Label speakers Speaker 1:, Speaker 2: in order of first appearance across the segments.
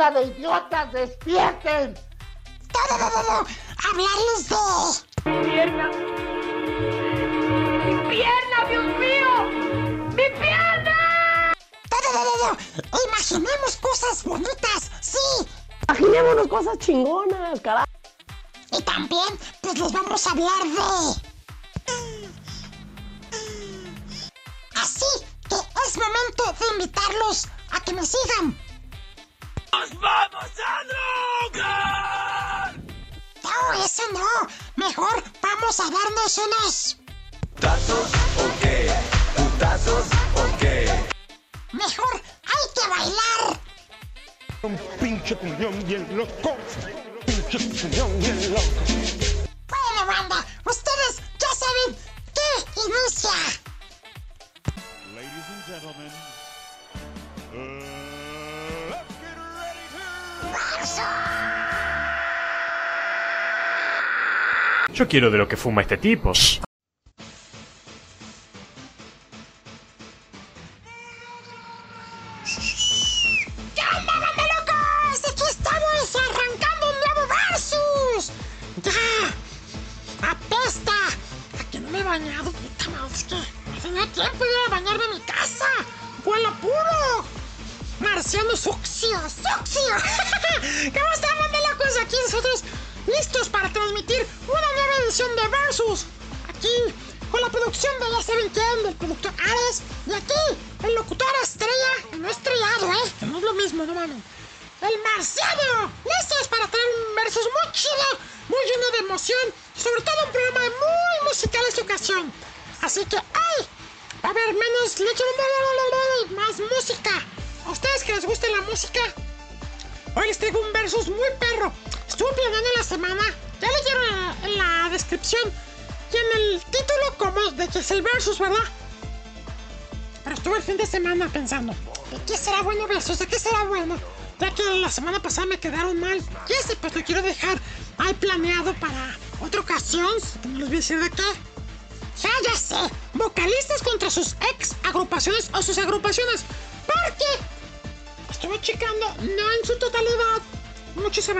Speaker 1: ¡Bola de idiotas, despierten!
Speaker 2: ¡No, no, no, no! ¡Hablarles de...
Speaker 3: ¡Pierna! ¡Mi pierna, Dios mío! ¡Mi pierna!
Speaker 2: ¡No, no, no, no! ¡Imaginemos cosas bonitas! ¡Sí!
Speaker 4: Imaginémonos cosas chingonas, carajo.
Speaker 2: Y también, pues les vamos a hablar de... Así que es momento de invitarlos a que me sigan.
Speaker 5: ¡Nos vamos a drogar!
Speaker 2: No, eso no. Mejor vamos a darnos unos...
Speaker 5: ¿Putazos o qué? ¿Putazos o qué?
Speaker 2: Mejor hay que bailar.
Speaker 6: Un pinche cuñón bien loco. Pinche cuñón bien loco.
Speaker 2: Bueno, banda, ustedes ya saben qué inicia.
Speaker 6: Ladies and gentlemen,
Speaker 7: Yo quiero de lo que fuma este tipo.
Speaker 2: ¿Qué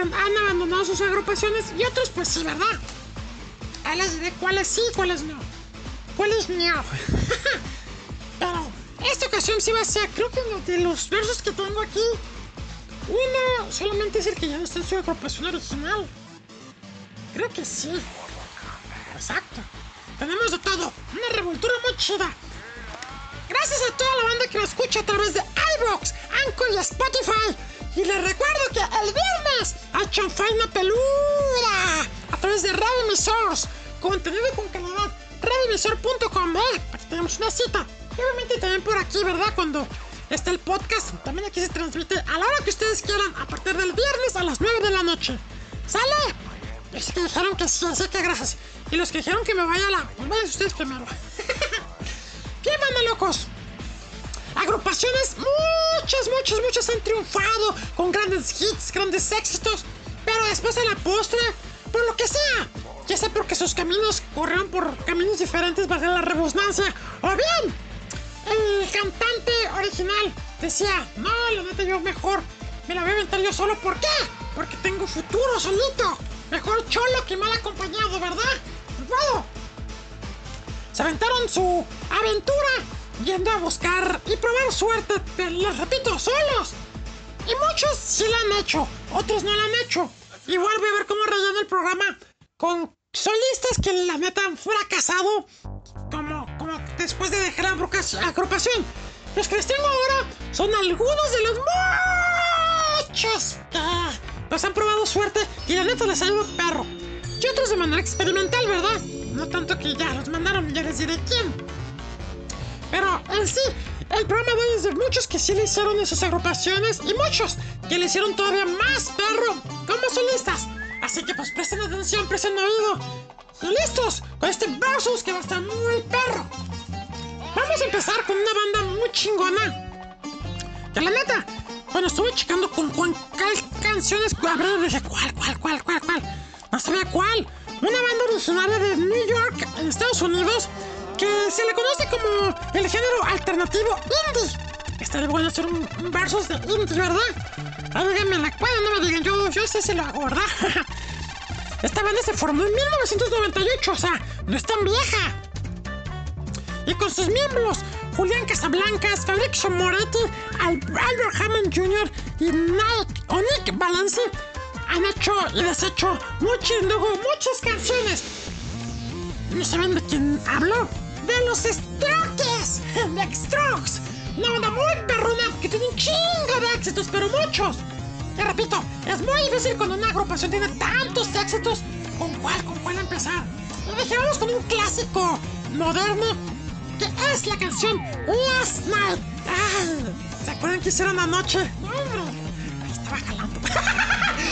Speaker 2: han abandonado sus agrupaciones y otros pues sí, ¿verdad? Ahí les diré cuáles sí cuáles no. Cuáles no. Pero esta ocasión sí va a ser, creo que de los versos que tengo aquí, uno solamente es el que ya no está en su agrupación original. Creo que sí. Aquí, ¿verdad? Cuando está el podcast, también aquí se transmite a la hora que ustedes quieran, a partir del viernes a las 9 de la noche. ¿Sale? Es que dijeron que sí, así que gracias. Y los que dijeron que me vaya a la... Pues vayan ustedes primero. ¿Qué manda, locos? Agrupaciones, muchas, muchas, muchas han triunfado con grandes hits, grandes éxitos, pero después a la postre, por lo que sea, ya sea porque sus caminos corrieron por caminos diferentes, valga la redundancia, o bien el cantante original decía, no, la neta yo mejor me la voy a aventar yo solo, ¿por qué? Porque tengo futuro solito, mejor cholo que mal acompañado, ¿verdad? Bueno, se aventaron su aventura yendo a buscar y probar suerte, te- les repito, solos. Y muchos sí lo han hecho, otros no lo han hecho. Igual voy a ver cómo relleno el programa con solistas que la neta han fracasado después de dejar la agrupa- agrupación. Los que les tengo ahora son algunos de los muchos que pues han probado suerte y la neta les ha perro. Y otros de manera experimental, ¿verdad? No tanto que ya los mandaron, ya les diré quién. Pero en sí, el programa de hoy es de muchos que sí le hicieron esas agrupaciones y muchos que le hicieron todavía más perro como solistas. Así que pues presten atención, presten oído. Y listos con este versus que va a estar muy perro. Vamos a empezar con una banda muy chingona. Que la neta, bueno, estuve checando con cuál canciones abrieron y dije, ¿cuál, cuál, cuál, cuál, cuál? No sabía cuál. Una banda originaria de New York, en Estados Unidos, que se le conoce como el género alternativo indie. Estaría bueno hacer un, un versus de indie, ¿verdad?
Speaker 8: Ay, díganme la cual, no me digan, yo, yo sé si lo hago, ¿verdad? Esta banda se formó en 1998, o sea, no es tan vieja y con sus miembros Julián Casablancas, Félix Moretti, Albert Hammond Jr. y Nike, o Nick Balance han hecho y deshecho muchas, canciones. No saben de quién hablo, de los Strokes, de Strokes, una banda muy perruna que tiene un chingo de éxitos, pero muchos. Te repito, es muy difícil cuando una agrupación tiene tantos éxitos. ¿Con cuál, con cuál empezar? Dejemos con un clásico moderno que es la canción Last Night. ¿Se acuerdan que hicieron anoche? No, hombre. Estaba jalando.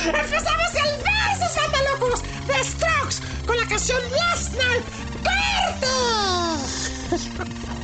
Speaker 8: Empezamos el versus, banda de Strokes con la canción Last Night. ¡Corte!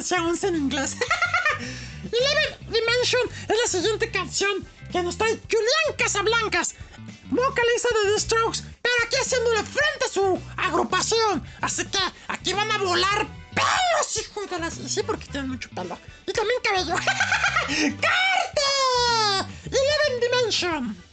Speaker 8: Francia once en
Speaker 2: inglés. Eleven Dimension es la siguiente canción que nos trae Julián Casablancas, vocalista de The Strokes, pero aquí haciéndole frente a su agrupación. Así que aquí van a volar pelos, hijos de las. Sí, porque tienen mucho pelo. Y también cabello. ¡Carte! Eleven Dimension.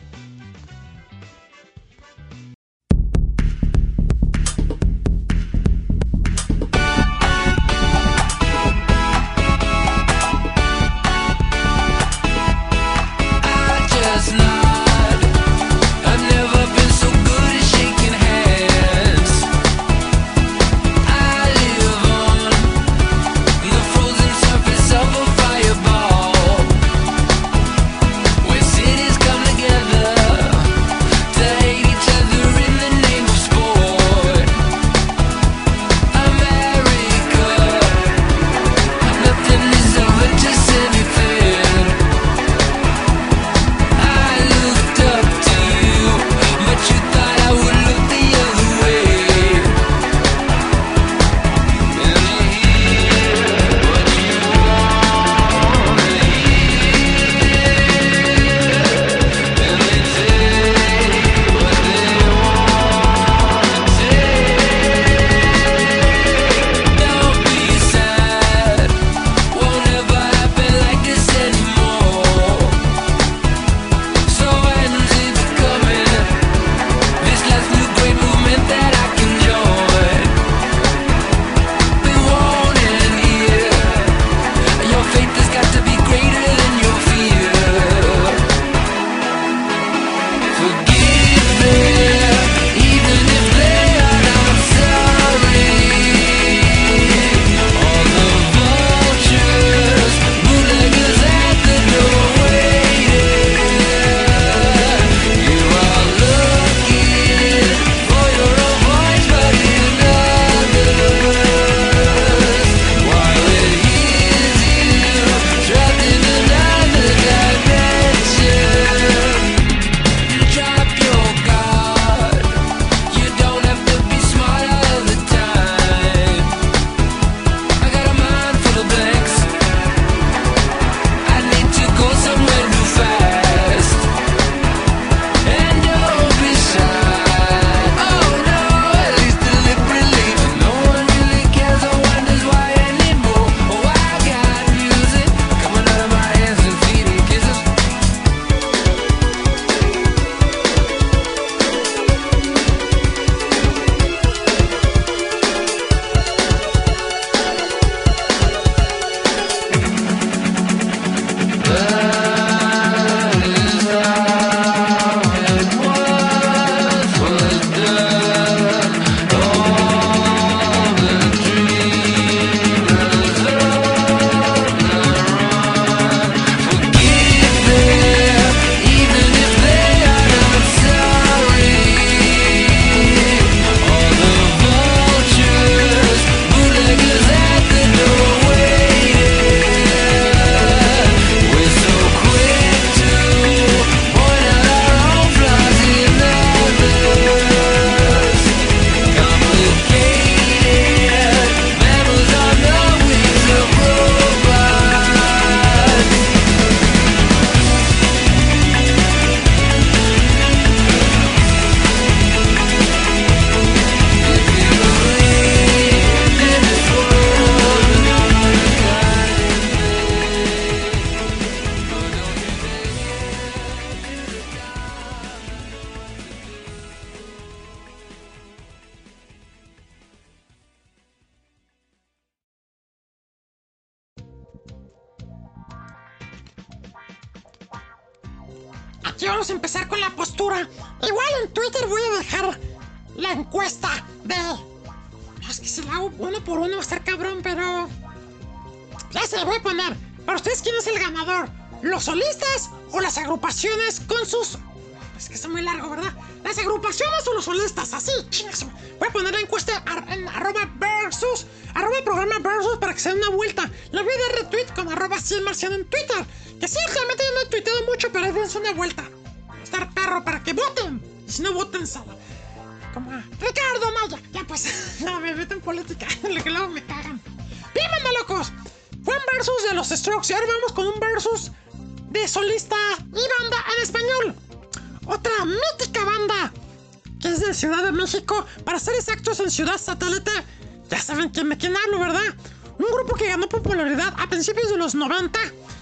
Speaker 2: Los 90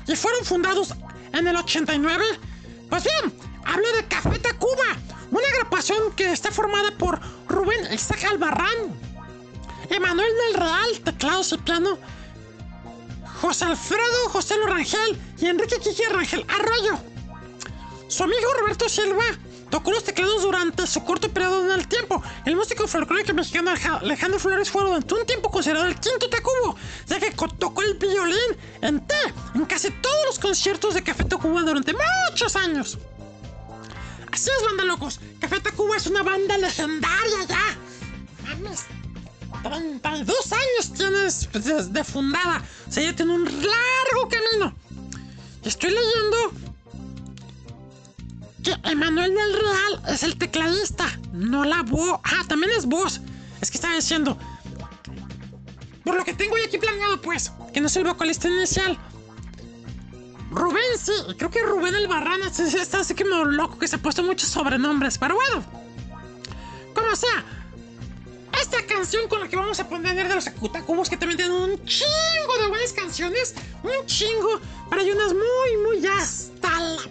Speaker 2: y fueron fundados en el 89. Pues bien, hablo de Café Tacuba, una agrupación que está formada por Rubén Isaac Albarrán, Emanuel del Real, teclados y piano, José Alfredo José Lo Rangel y Enrique Quique Rangel Arroyo. Su amigo Roberto Silva tocó los teclados durante su corto periodo en el tiempo. El músico folclórico mexicano Alejandro Flores fue durante un tiempo considerado el quinto está así como loco que se ha puesto muchos sobrenombres, pero bueno. Como sea, esta canción con la que vamos a poner de los Acutacubos, que también tienen un chingo de buenas canciones, un chingo, pero hay unas muy, muy hasta la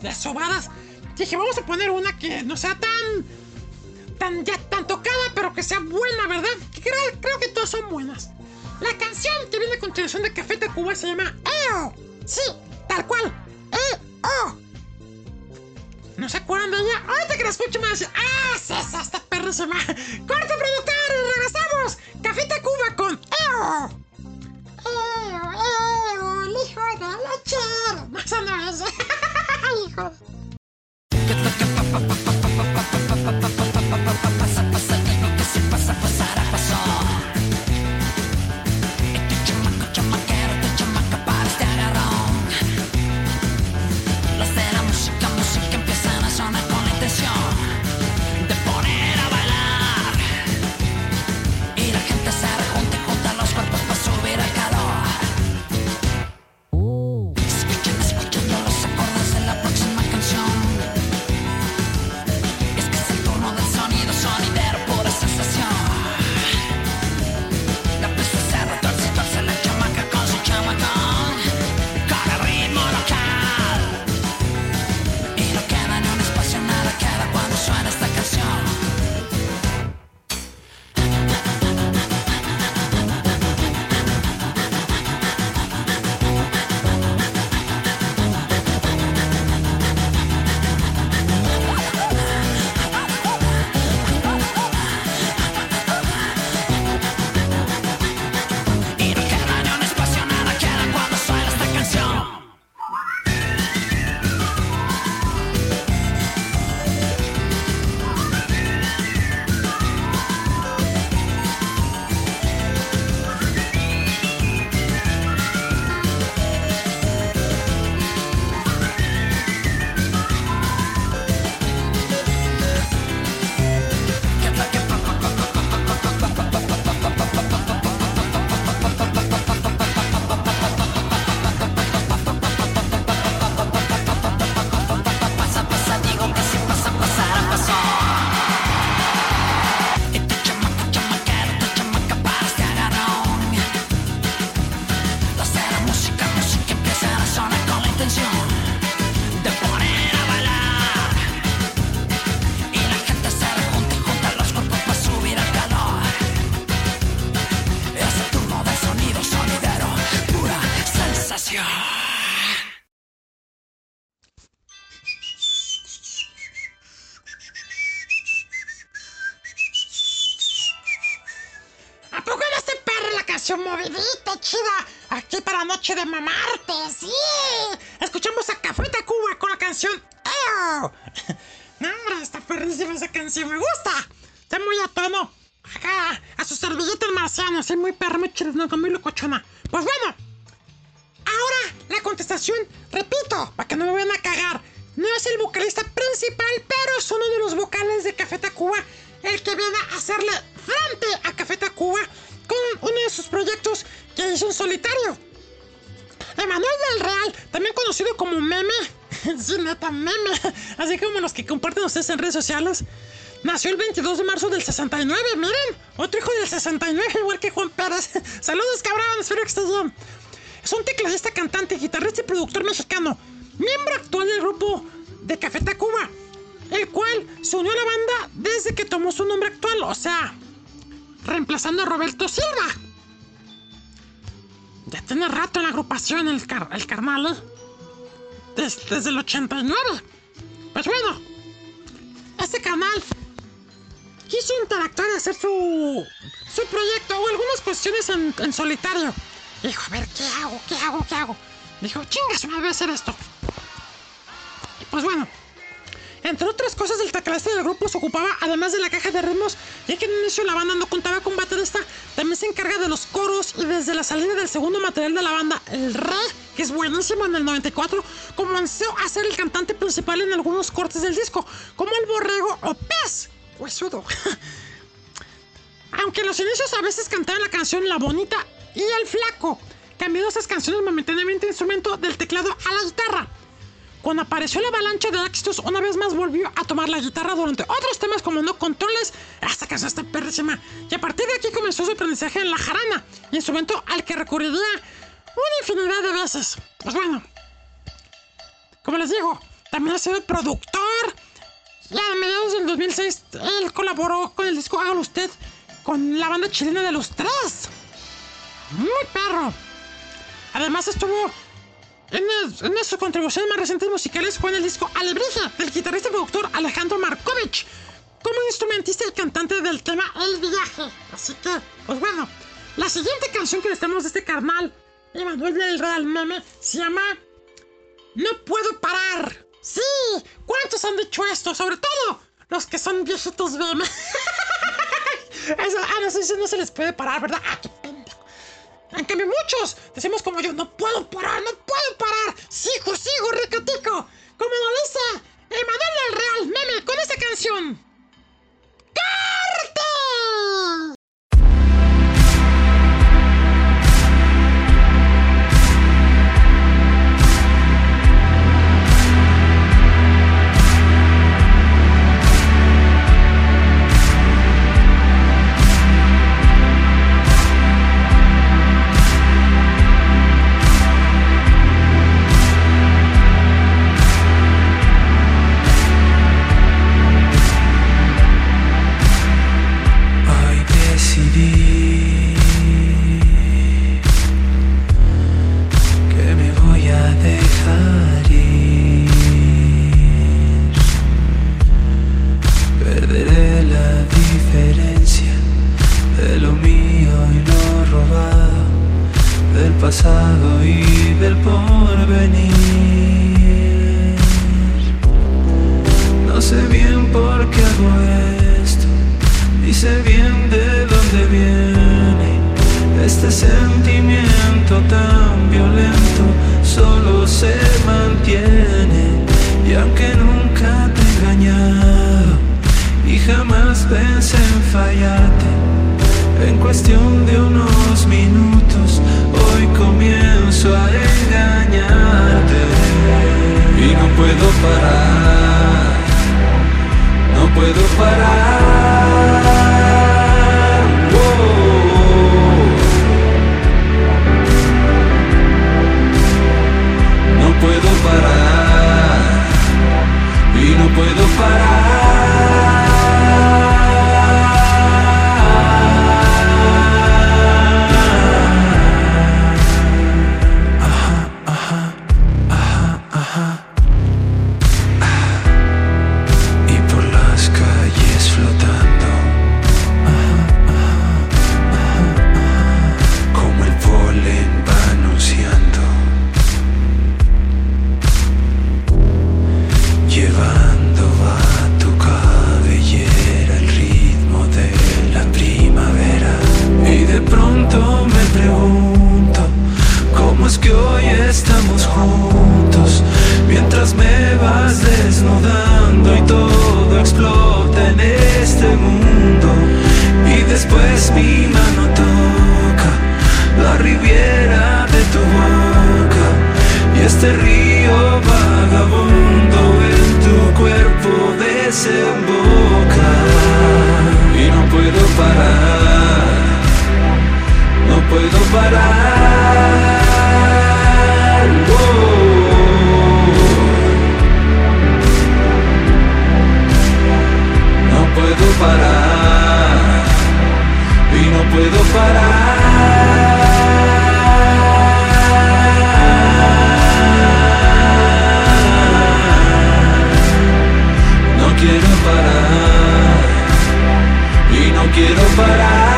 Speaker 2: de sobadas. Dije, vamos a poner una que no sea tan, tan ya tan tocada, pero que sea buena, ¿verdad? Creo que todas son buenas. La canción que viene a continuación de Café Tacuba se llama EO. Sí, tal cual. ¿No se acuerdan de ella? Ahorita que la escucho me decir, ¡Ah, esa está perrísima! ¡Corte productor! y ¡Regresamos! Café Tacuba con EO. EO, EO, el hijo de la chera. Esa no es. hijo.
Speaker 7: para
Speaker 2: en redes sociales, nació el 22 de marzo del 69, miren, otro hijo del 69, igual que Juan Pérez. Saludos, cabrón, espero que estés bien. Es un tecladista, cantante, guitarrista y productor mexicano, miembro actual del grupo de Café Tacuba, el cual se unió a la banda desde que tomó su nombre actual, o sea, reemplazando a Roberto Silva. Ya tiene rato en la agrupación el, car el carnal, ¿eh? Des- desde el 89. En, solitario. Dijo, a ver, ¿qué hago? ¿Qué hago? ¿Qué hago? Dijo, chingas, me voy a hacer esto. Y pues bueno, entre otras cosas, el tecladista del grupo se ocupaba, además de la caja de ritmos, ya que en el inicio la banda no contaba con baterista, también se encarga de los coros y desde la salida del segundo material de la banda, El Re, que es buenísimo en el 94, comenzó a ser el cantante principal en algunos cortes del disco, como El Borrego o Pez, huesudo. Aunque los inicios a veces cantaba la canción La Bonita y El Flaco, cambiando esas canciones momentáneamente de instrumento del teclado a la guitarra. Cuando apareció la avalancha de éxitos, una vez más volvió a tomar la guitarra durante otros temas como No Controles. Esta canción está perrísima. Y a partir de aquí comenzó su aprendizaje en la jarana, instrumento al que recurriría una infinidad de veces. Pues bueno, como les digo, también ha sido productor. Y a mediados del 2006, él colaboró con el disco Hágalo Usted con la banda chilena de los tres. Muy perro. Además estuvo en, el- en sus contribuciones más recientes musicales fue en el disco Alebrija del guitarrista y productor Alejandro Markovich como instrumentista y cantante del tema El Viaje. Así que, pues bueno, la siguiente canción que les tenemos de este carnal, Emanuel del Real Meme, se llama No Puedo Parar. Sí, ¿cuántos han dicho esto? Sobre todo los que son viejitos meme. Eso, ah, no, eso no se les puede parar, ¿verdad? Ah. En cambio, muchos decimos como yo, no puedo parar, no puedo parar. Sigo, sigo, ricatico. Como lo dice Emanuel del Real Meme con esta canción. ¡Corte!
Speaker 5: Pasado y del porvenir. No sé bien por qué hago esto, ni sé bien de dónde viene este sentimiento tan violento. Solo se mantiene y aunque nunca te he engañado y jamás pensé en fallarte, en cuestión de unos minutos hoy comienzo a engañarte y no puedo parar, no puedo parar. No puedo parar y no puedo parar. bebiera de tu boca y este río vagabundo en tu cuerpo desemboca y no puedo parar, no puedo parar. Oh. No puedo parar y no puedo parar. Quiero parar.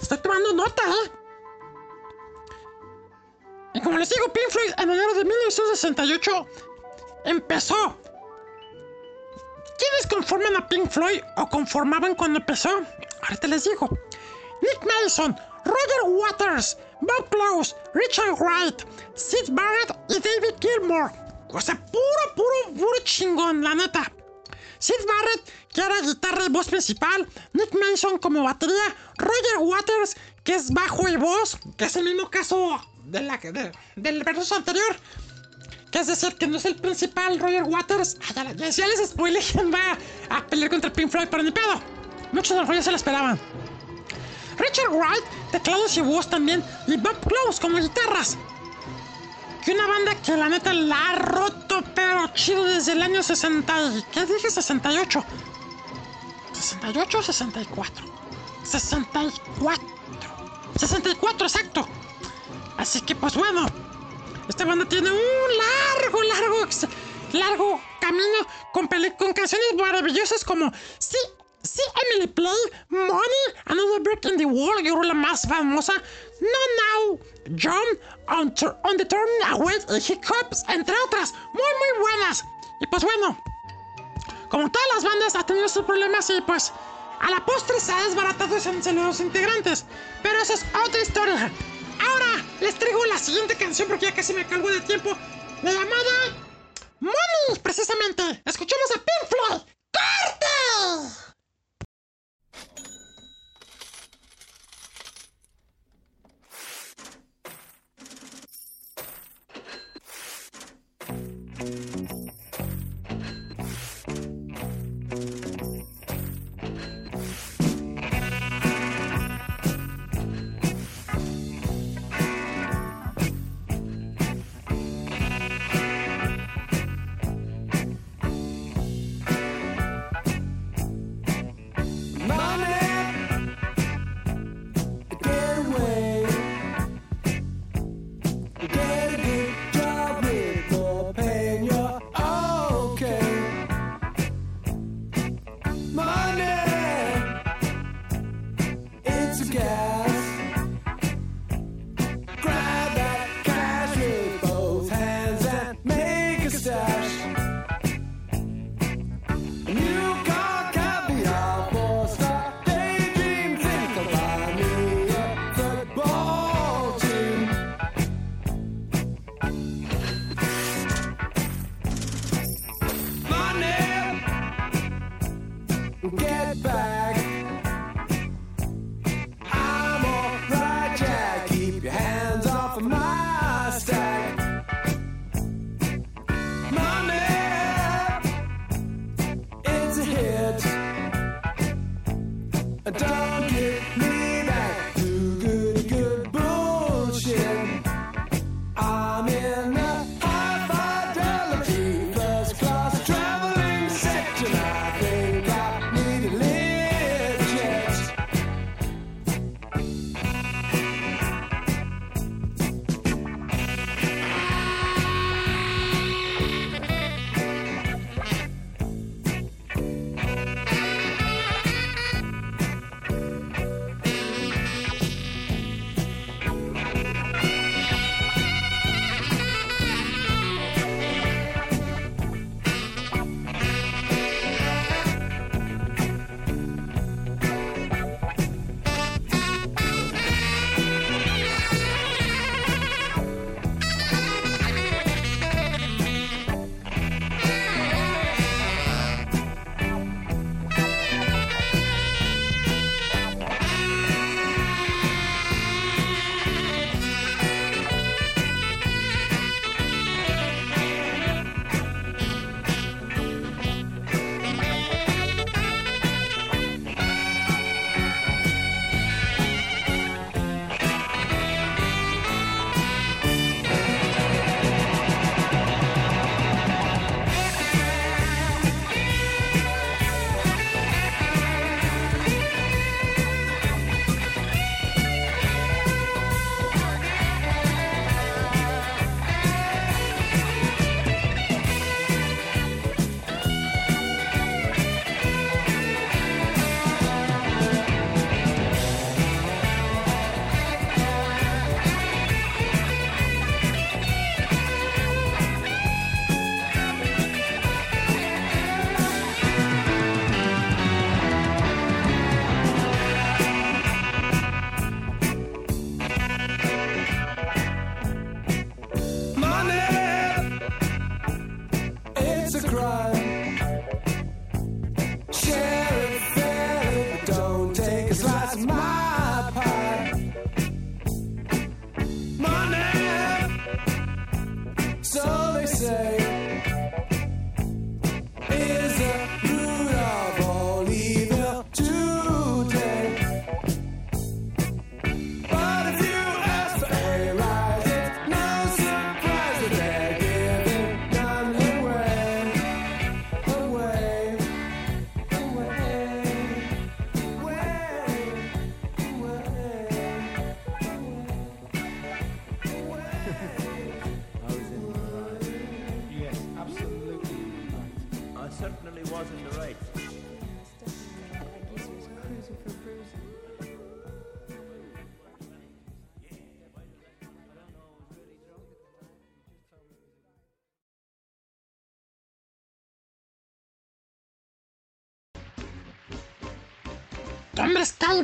Speaker 2: Estoy tomando nota, ¿eh? Y como les digo, Pink Floyd en enero de 1968 empezó. ¿Quiénes conforman a Pink Floyd o conformaban cuando empezó? Ahorita les digo. Nick Mason, Roger Waters, Bob Close, Richard Wright, Sid Barrett y David Gilmour. O sea, puro, puro, puro chingón, la neta. Sid Barrett, que era guitarra y voz principal, Nick Mason como batería, Roger Waters, que es bajo y voz, que es el mismo caso del verso anterior. Que es decir, que no es el principal Roger Waters. Ah, ya, ya- les quién va a pelear contra Pink Floyd, pero ni pedo. Muchos de los rollos se lo esperaban. Richard Wright, teclados y voz también, y Bob Close como guitarras. Que una banda que la neta la ha roto, pero chido desde el año 60. y- ¿Qué dije? 68. 68 o 64. 64. 64, exacto. Así que pues bueno. Esta banda tiene un largo, largo, largo camino con, con canciones maravillosas como See, Emily Play, Money, Another Brick in the Wall, la más famosa. No Now, John, On, the Turn Away y Hiccups, entre otras. Muy, muy buenas. Y pues bueno, como todas las bandas ha tenido sus problemas y pues a la postre se ha desbaratado entre los integrantes. Pero eso es otra historia. Ahora les traigo la siguiente canción porque ya casi me calgo de tiempo. La llamada Money, precisamente. Escuchemos a Pink Floyd. ¡Corte!
Speaker 9: you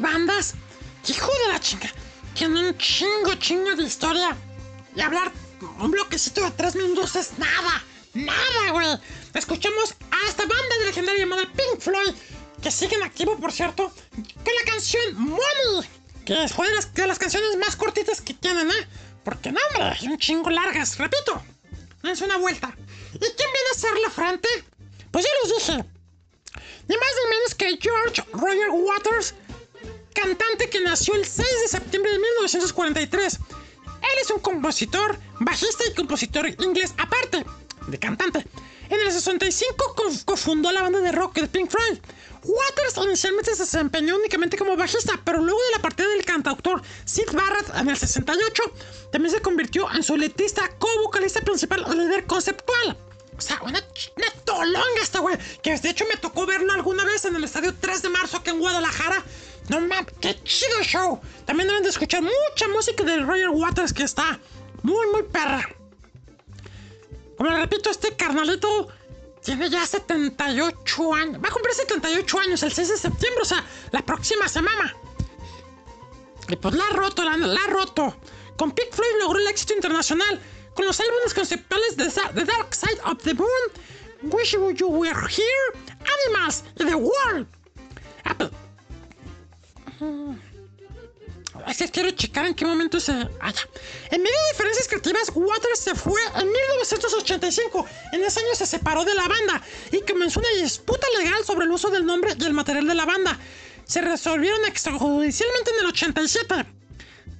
Speaker 2: bandas. Hijo de la chinga. Tienen un chingo, chingo de historia. Y hablar un bloquecito de tres minutos es nada. Nada, güey. Escuchemos a esta banda de legendaria llamada Pink Floyd. Que sigue en activo, por cierto. Con la canción Money. Que de las, de las canciones más cortitas que tienen, ¿eh? Porque no, hombre, hay un chingo largas. Repito. Dense una vuelta. ¿Y quién viene a hacer la frente? Pues ya les dije. Ni más ni menos que George Roger Waters, cantante que nació el 6 de septiembre de 1943. Él es un compositor, bajista y compositor inglés aparte de cantante. En el 65 co- cofundó la banda de rock de Pink Floyd. Waters inicialmente se desempeñó únicamente como bajista, pero luego de la partida del cantautor Sid Barrett en el 68, también se convirtió en solista, co-vocalista principal o líder conceptual. O sea, una, una tolonga esta güey. Que de hecho me tocó verlo alguna vez en el estadio 3 de marzo aquí en Guadalajara. No mames, qué chido show. También deben de escuchar mucha música de Roger Waters que está muy, muy perra. Como les repito, este carnalito tiene ya 78 años. Va a cumplir 78 años el 6 de septiembre, o sea, la próxima semana. Y pues la ha roto, la, ha roto. Con Pink Floyd logró el éxito internacional con los álbumes conceptuales de The Dark Side of the Moon, Wish You Were Here, Animals y The World. Ah. Es que quiero checar en qué momento se. Ah. En medio de diferencias creativas, Waters se fue en 1985. En ese año se separó de la banda y comenzó una disputa legal sobre el uso del nombre y el material de la banda. Se resolvieron extrajudicialmente en el 87.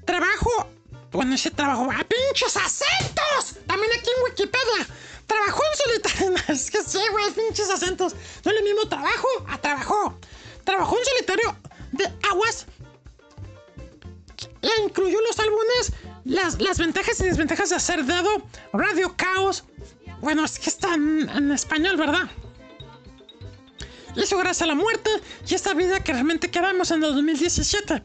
Speaker 2: Trabajo. Bueno, ese trabajo. ¡A pinches acentos! También aquí en Wikipedia. Trabajó en solitario. Es que sí, güey, pinches acentos. No es el mismo trabajo a trabajó. Trabajó en solitario de aguas incluyó los álbumes, las, las ventajas y desventajas de hacer dedo, Radio Caos. Bueno, es que está en, español, ¿verdad? Hizo gracias a la muerte y esta vida que realmente quedamos en el 2017.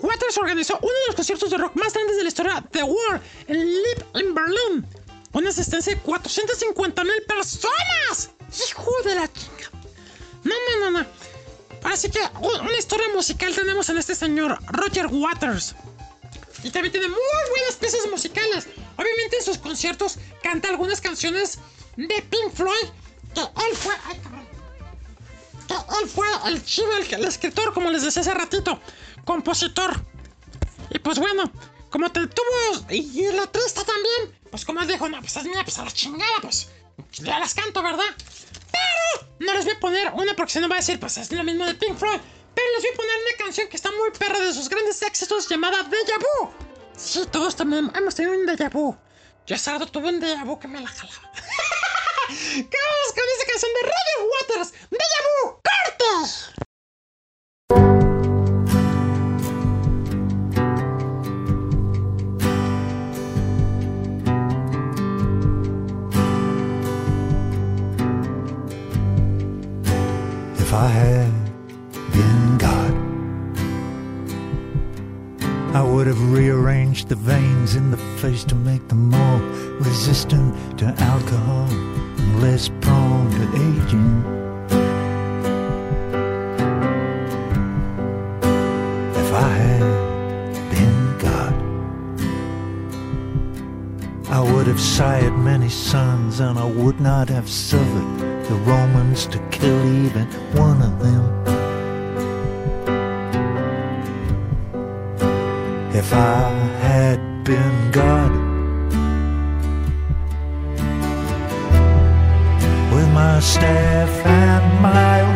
Speaker 2: Waters organizó uno de los conciertos de rock más grandes de la historia The War en Live in Berlin. Una asistencia de 450 mil personas. ¡Hijo de la chica! No, no, no, no. Así que una historia musical tenemos en este señor, Roger Waters. Y también tiene muy buenas piezas musicales. Obviamente en sus conciertos canta algunas canciones de Pink Floyd. Que él fue... Ay. Que él fue el chido, el, el escritor, como les decía hace ratito. Compositor. Y pues bueno, como te tuvo... Y, el letrista también. Pues como dijo, no, pues es mía, pues a la chingada, pues... Ya las canto, ¿verdad? Pero no les voy a poner una porque si no va a decir, pues es lo mismo de Pink Floyd. Pero les voy a poner una canción que está muy perra de sus grandes éxitos llamada Deja Vu. Sí, todos también hemos tenido un Deja Vu. Yo sábado tuve un Deja Vu que me la jalaba. ¿Qué vamos con esa canción de Roger Waters? Deja Vu, corte.
Speaker 10: If I had been God, I would have rearranged the veins in the face to make them more resistant to alcohol and less prone to aging. If I had been God, I would have sired many sons, and I would not have suffered the Romans to kill even one of them. If I had been God, with my staff and my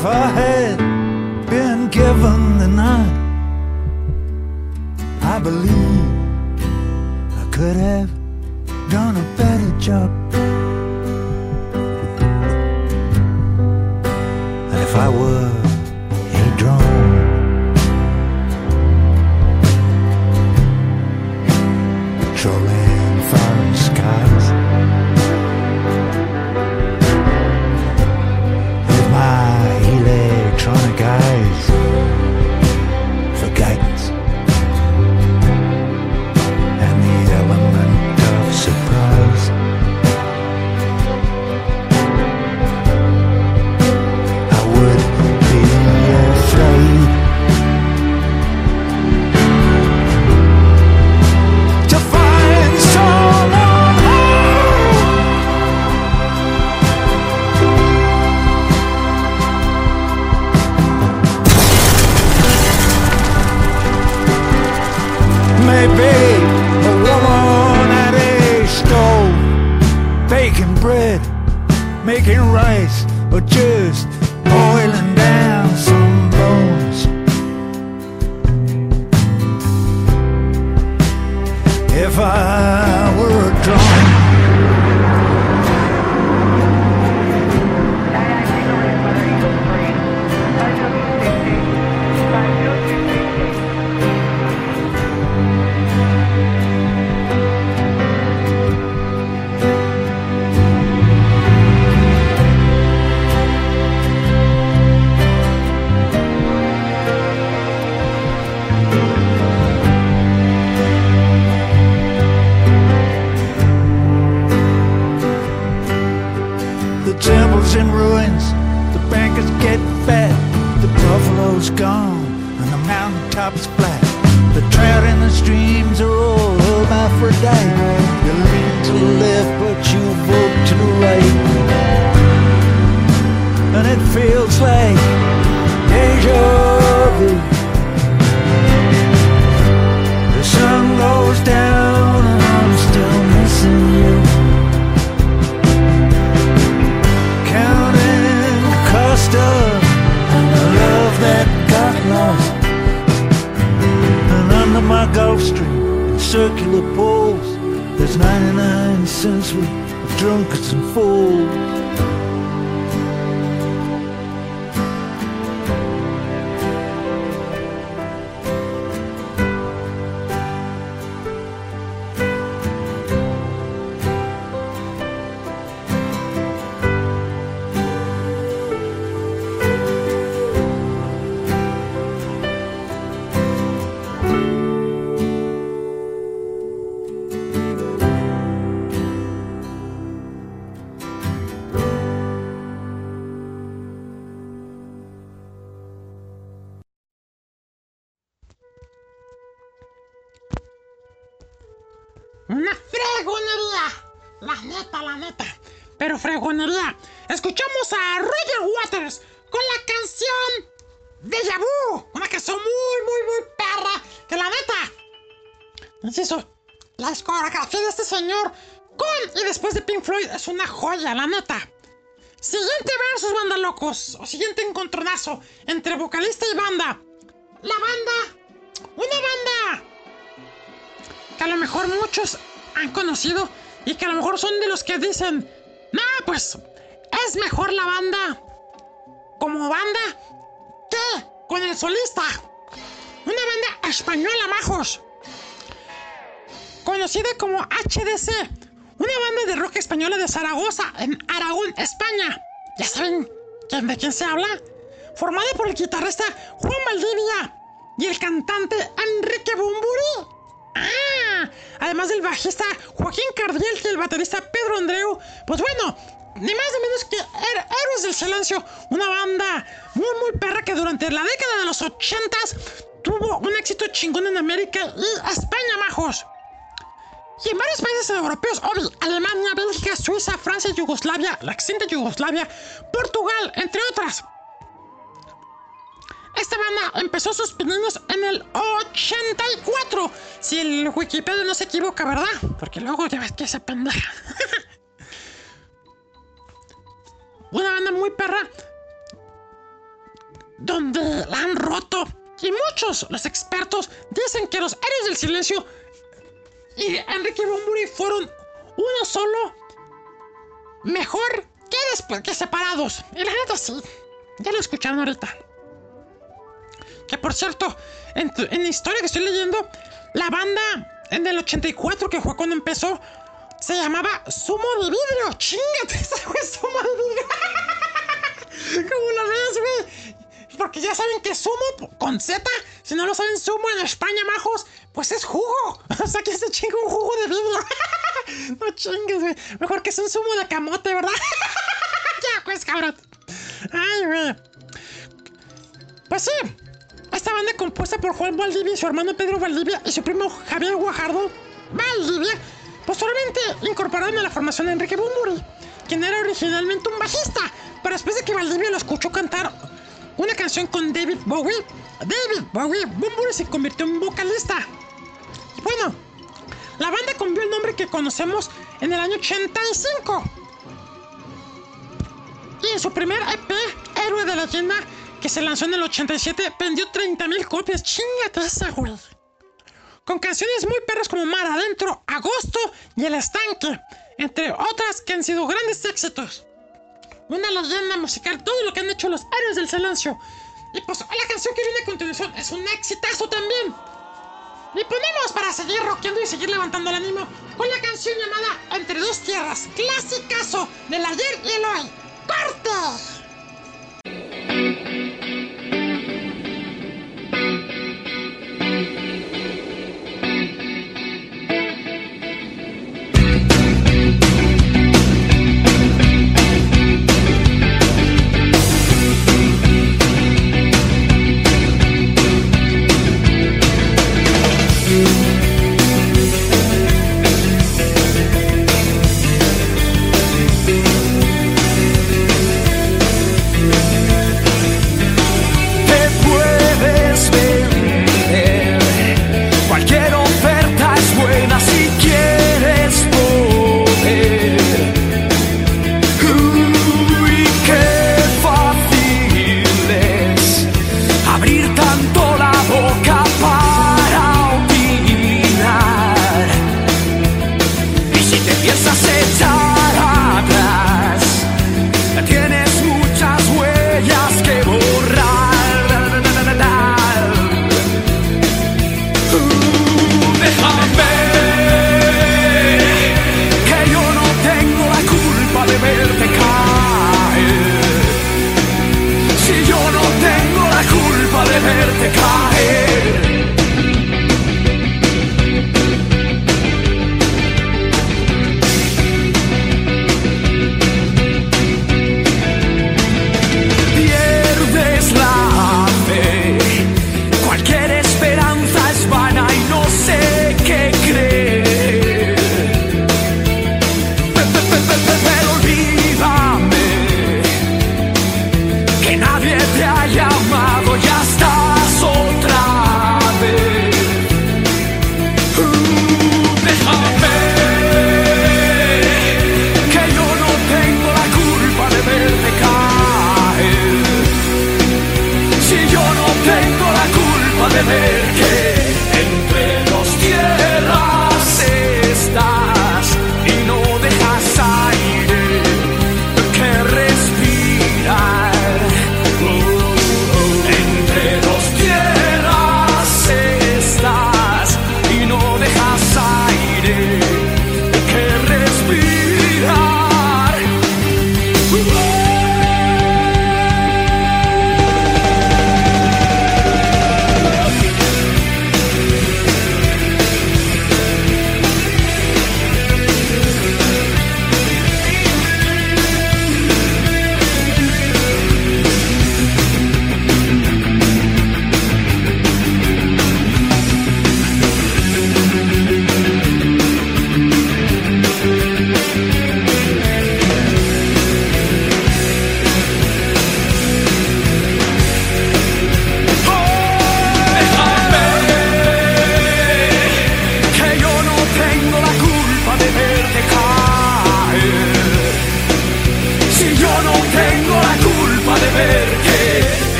Speaker 10: If I had been given the night, I believe I could have done a better job. And if I were
Speaker 2: Una banda de rock española de Zaragoza, en Aragón, España. Ya saben de quién se habla. Formada por el guitarrista Juan Valdivia y el cantante Enrique Bumburi. Ah, además del bajista Joaquín Cardiel y el baterista Pedro Andreu, pues bueno, ni más ni menos que Héroes del Silencio, una banda muy muy perra que durante la década de los 80s tuvo un éxito chingón en América y España, majos. Y en varios países europeos, obvio, Alemania, Bélgica, Suiza, Francia, Yugoslavia, la extinta Yugoslavia, Portugal, entre otras. Esta banda empezó sus pininos en el 84. Si el Wikipedia no se equivoca, ¿verdad? Porque luego ya ves que se pendeja. Una banda muy perra. Donde la han roto. Y muchos, los expertos, dicen que los Héroes del Silencio y Enrique Bumburi fueron uno solo. Mejor que después que separados. Y la neta sí. Ya lo escucharon ahorita. Que por cierto, en, en la historia que estoy leyendo, la banda en el 84, que fue cuando empezó, se llamaba Sumo de Vidrio. ¡Chingate! Esa fue Sumo de Vidrio. ¿Cómo la ves, güey? Porque ya saben que sumo con Z, si no lo saben, sumo en España, majos, pues es jugo. O sea que se chinga un jugo de vidrio. no chingues, güey. Mejor que es un zumo de camote, ¿verdad? ya, pues, cabrón. Ay, güey. Pues sí, esta banda compuesta por Juan Valdivia su hermano Pedro Valdivia y su primo Javier Guajardo Valdivia, posteriormente incorporaron a la formación a Enrique Bumburi, quien era originalmente un bajista, pero después de que Valdivia lo escuchó cantar una canción con David Bowie, David Bowie, Bumburi se convirtió en vocalista. Bueno, la banda cambió el nombre que conocemos en el año 85. Y en su primer EP, Héroe de la Leyenda, que se lanzó en el 87, vendió 30.000 copias. Chingate esa, güey. Con canciones muy perras como Mar Adentro, Agosto y El Estanque, entre otras que han sido grandes éxitos. Una leyenda musical, todo lo que han hecho los Héroes del Silencio. Y pues la canción que viene a continuación es un exitazo también. Y ponemos para seguir rockeando y seguir levantando el ánimo con la canción llamada Entre dos tierras, clasicazo del ayer y el hoy. ¡Corte!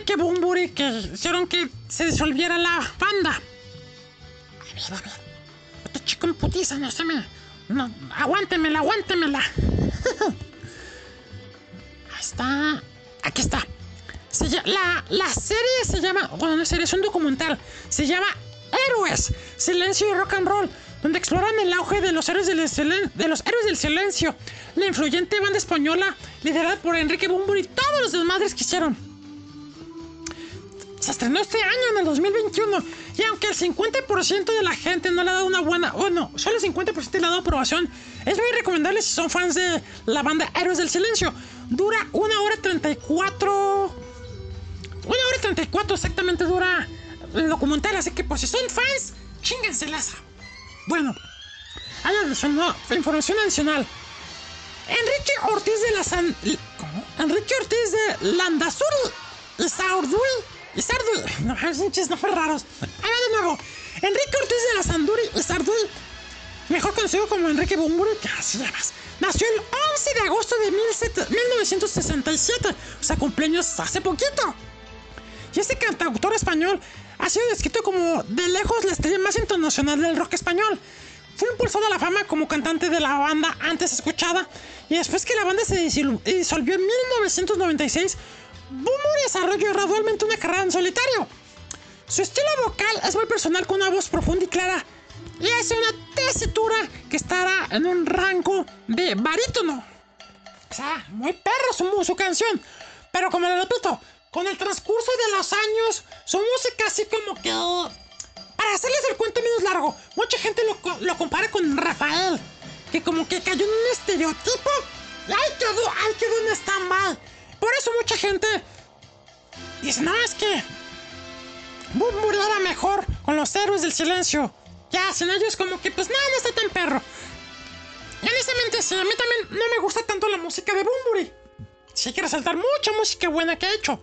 Speaker 2: Enrique Bumburi que hicieron que se disolviera la banda. A ver, a ver. Este chico en putiza, no se me. No, aguántemela, aguántemela. Ahí está. Aquí está. La, la serie se llama. Bueno, no es serie, es un documental. Se llama Héroes, Silencio y Rock and Roll. Donde exploran el auge de los héroes del, de los héroes del silencio. La influyente banda española liderada por Enrique Bumburi y todos los desmadres que hicieron. Se estrenó este año, en el 2021. Y aunque el 50% de la gente no le ha dado una buena. Bueno, solo el 50% le ha dado aprobación. Es muy recomendable si son fans de la banda Héroes del Silencio. Dura una hora 34. Una hora 34 exactamente dura el documental. Así que, pues, si son fans, chingenselas. Bueno, hay información adicional. Enrique Ortiz de la San... Enrique Ortiz de Landazuri y Sardui. Y Sardui. No, pinches nombres raros. De nuevo. Enrique Ortiz de la Sanduri y. Mejor conocido como Enrique Bumburi, así llamas. Nació el 11 de agosto de 17 1967. O sea, cumpleaños hace poquito. Y este cantautor español ha sido descrito como de lejos la estrella más internacional del rock español. Fue impulsado a la fama como cantante de la banda antes escuchada y después que la banda se disolvió en 1996, Boomer desarrolló gradualmente una carrera en solitario. Su estilo vocal es muy personal con una voz profunda y clara y hace una tesitura que estará en un rango de barítono. O sea, muy perro su, su canción. Pero como le repito, con el transcurso de los años, su música así como que para hacerles el cuento menos largo, mucha gente lo, lo compara con Rafael, que como que cayó en un estereotipo y ahí quedó, ahí quedó en stand-by. Por eso mucha gente dice, no, es que Bumburi era mejor con los héroes del silencio. Ya, sin ellos como que pues nada, no está tan perro. Y honestamente sí, a mí también no me gusta tanto la música de Bumburi. Sí hay que resaltar mucha música buena que ha hecho.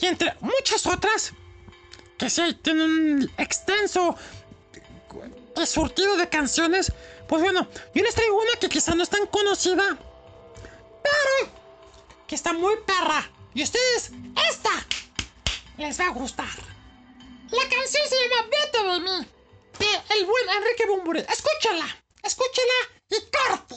Speaker 2: Y entre muchas otras, que sí tienen un extenso eh, surtido de canciones, pues bueno, yo les traigo una que quizá no es tan conocida, pero que está muy perra. Y ustedes, esta, les va a gustar. La canción se llama Vete de mí, de el buen Enrique Bumburi. Escúchala, escúchala y corte.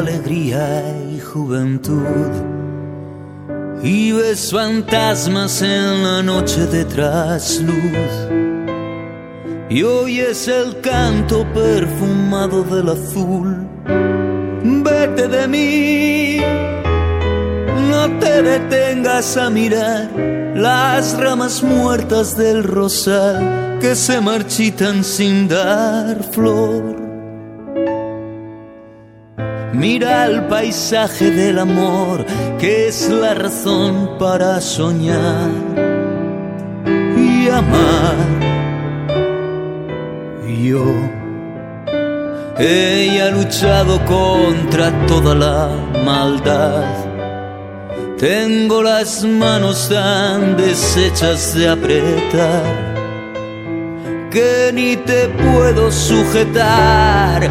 Speaker 11: Alegría y juventud y ves fantasmas en la noche de trasluz y oyes el canto perfumado del azul. Vete de mí, no te detengas a mirar las ramas muertas del rosal que se marchitan sin dar flor. Mira el paisaje del amor, que es la razón para soñar y amar. Yo, ella ha luchado contra toda la maldad. Tengo las manos tan deshechas de apretar que ni te puedo sujetar.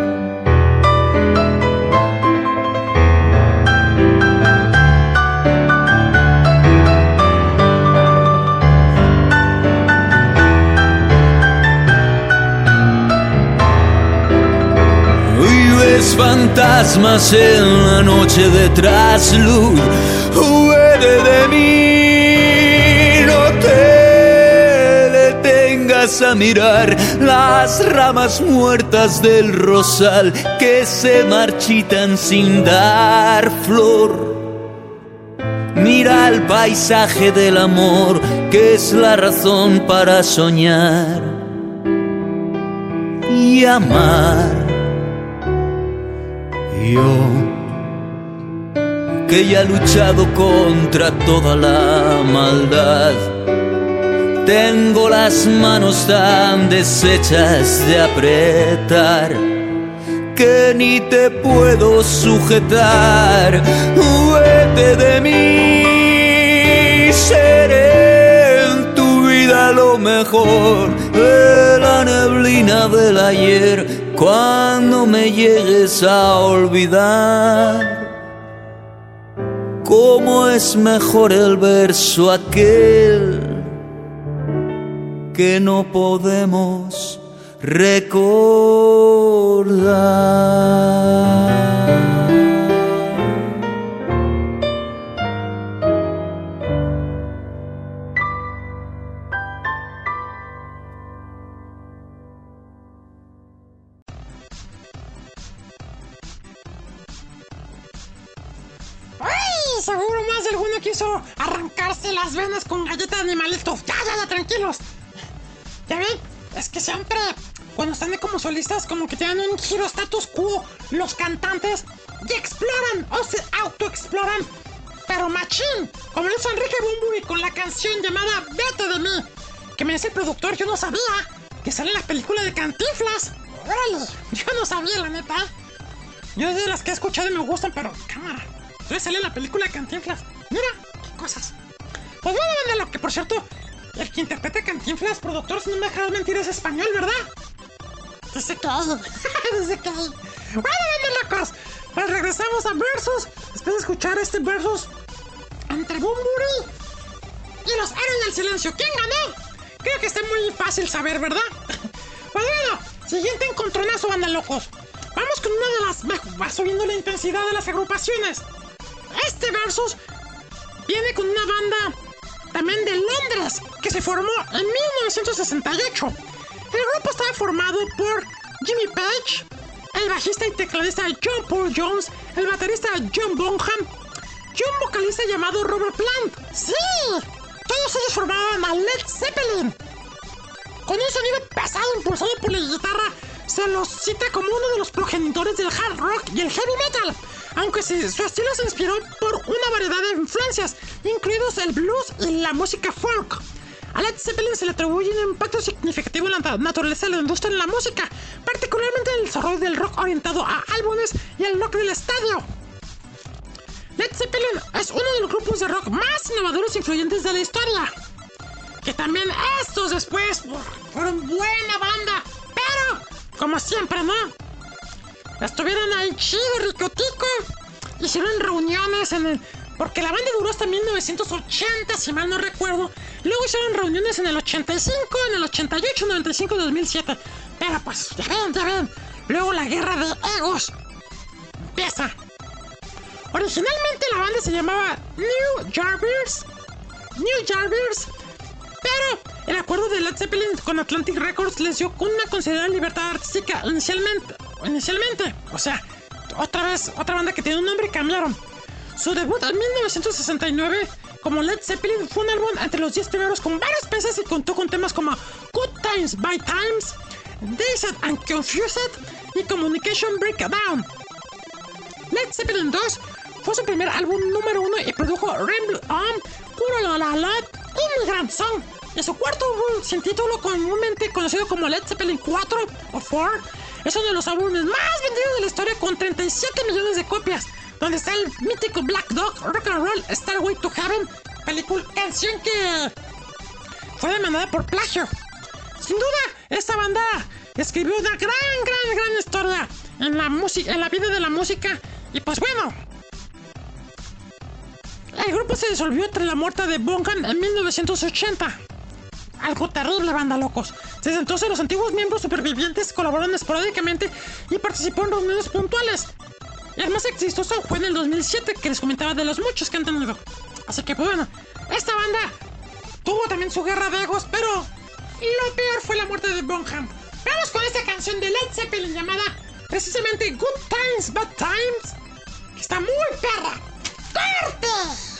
Speaker 11: Fantasmas en la noche de trasluz. Huele de mí, no te detengas a mirar las ramas muertas del rosal que se marchitan sin dar flor. Mira el paisaje del amor, que es la razón para soñar y amar. Que ya he luchado contra toda la maldad, tengo las manos tan deshechas de apretar que ni te puedo sujetar. Vete de mí, seré en tu vida lo mejor de la neblina del ayer cuando me llegues a olvidar. ¿Cómo es mejor el verso aquel que no podemos recordar?
Speaker 2: Arrancarse las venas con galleta de animalito. Ya, ya, ya, tranquilos. Ya ven, es que siempre cuando están como solistas como que tienen un giro status quo los cantantes y exploran o se autoexploran. Pero machín, como lo hizo Enrique Bumburi con la canción llamada Vete de mí, que me dice el productor, yo no sabía que sale en la película de Cantinflas. Órale, yo no sabía la neta. Yo de las que he escuchado y me gustan, pero cámara. Entonces sale la película de Cantinflas. Mira, cosas. Pues bueno, banda, lo que por cierto, el que interpreta a Cantinflas, productor, si no me dejas mentir, es español, ¿verdad? Dice que hay. Dice que hay. Bueno, banda, locos. Pues regresamos a Versus. Después de escuchar este Versus entre Bumburi y los héroes del silencio. ¿Quién ganó? Creo que está muy fácil saber, ¿verdad? Pues bueno, siguiente encontronazo, banda locos. Vamos con una de las. Va subiendo la intensidad de las agrupaciones. Este versus viene con una banda también de Londres que se formó en 1968. El grupo estaba formado por Jimmy Page, el bajista y tecladista John Paul Jones, el baterista John Bonham y un vocalista llamado Robert Plant. ¡Sí! Todos ellos formaban a Led Zeppelin. Con un sonido pesado impulsado por la guitarra, se los cita como uno de los progenitores del hard rock y el heavy metal, aunque su estilo se inspiró por una variedad de influencias, incluidos el blues y la música folk. A Led Zeppelin se le atribuye un impacto significativo en la na- naturaleza de la industria en la música, particularmente en el desarrollo del rock orientado a álbumes y el rock del estadio. Led Zeppelin es uno de los grupos de rock más innovadores e influyentes de la historia. Que también estos después fu- fueron buena banda, pero como siempre, ¿no? Estuvieron ahí chido, ricotico. Hicieron reuniones en el. Porque la banda duró hasta 1980, si mal no recuerdo. Luego hicieron reuniones en el 85, en el 88, 95 y 2007. Pero pues, ya ven, ya ven. Luego la guerra de egos empieza. Originalmente la banda se llamaba New Jarvis. New Jarvis. Pero el acuerdo de Led Zeppelin con Atlantic Records les dio una considerable libertad artística inicialmente. Inicialmente. O sea, otra vez, otra banda que tiene un nombre cambiaron. Su debut en 1969 como Led Zeppelin fue un álbum entre los 10 primeros con varios peces y contó con temas como Good Times by Times, Dazed and Confused y Communication Breakdown. Led Zeppelin 2 fue su primer álbum número uno y produjo Rainbow On, Puro La y Migrant Song. Y su cuarto álbum sin título comúnmente conocido como Led Zeppelin 4 o 4 es uno de los álbumes más vendidos de la historia con 37 millones de copias, donde está el mítico Black Dog Rock and Roll Starway to Heaven, película canción que fue demandada por plagio. Sin duda, esta banda escribió una gran, gran, gran historia en la música, en la vida de la música. Y pues bueno, el grupo se disolvió tras la muerte de Bonham en 1980. Algo terrible, banda locos. Desde entonces los antiguos miembros supervivientes colaboraron esporádicamente y participó en reuniones puntuales. El más exitoso fue en el 2007 que les comentaba de los muchos que han tenido. Así que pues bueno, esta banda tuvo también su guerra de egos, pero lo peor fue la muerte de Bonham. Vamos con esta canción de Led Zeppelin llamada precisamente Good Times, Bad Times, que está muy perra. ¡Corte!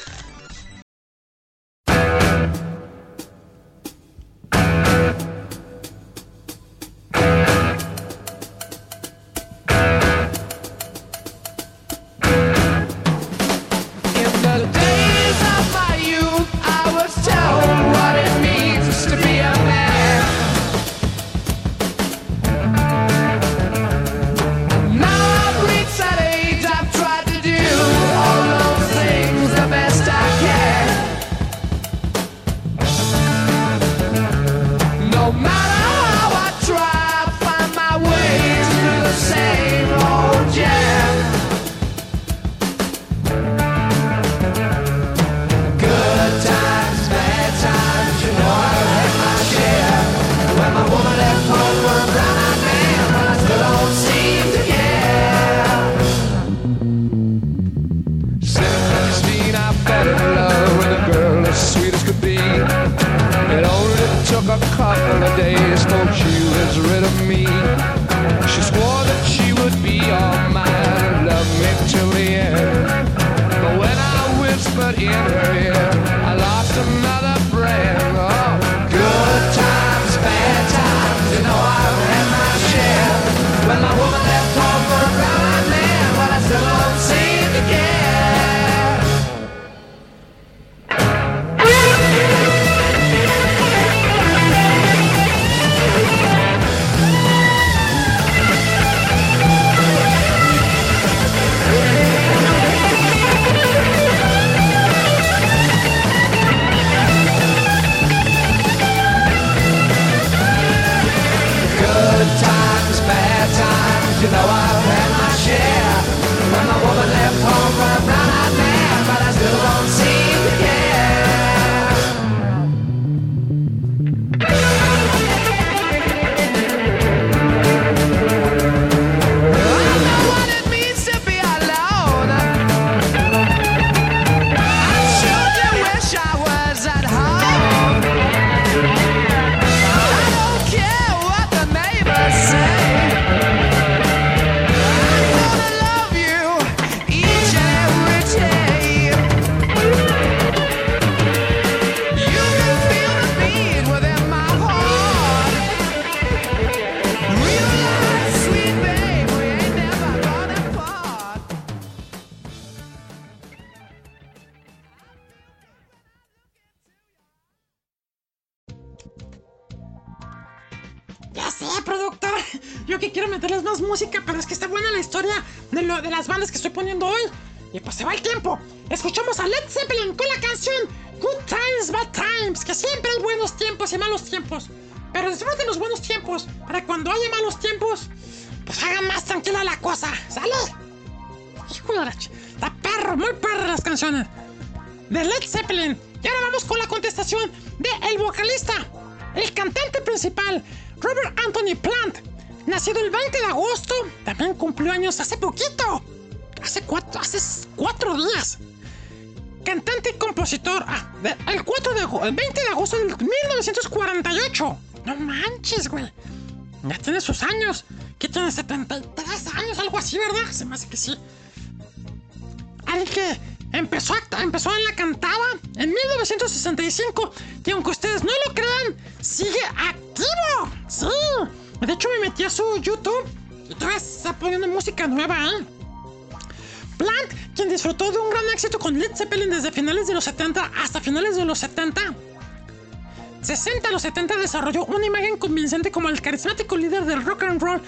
Speaker 2: Carismático líder del rock and roll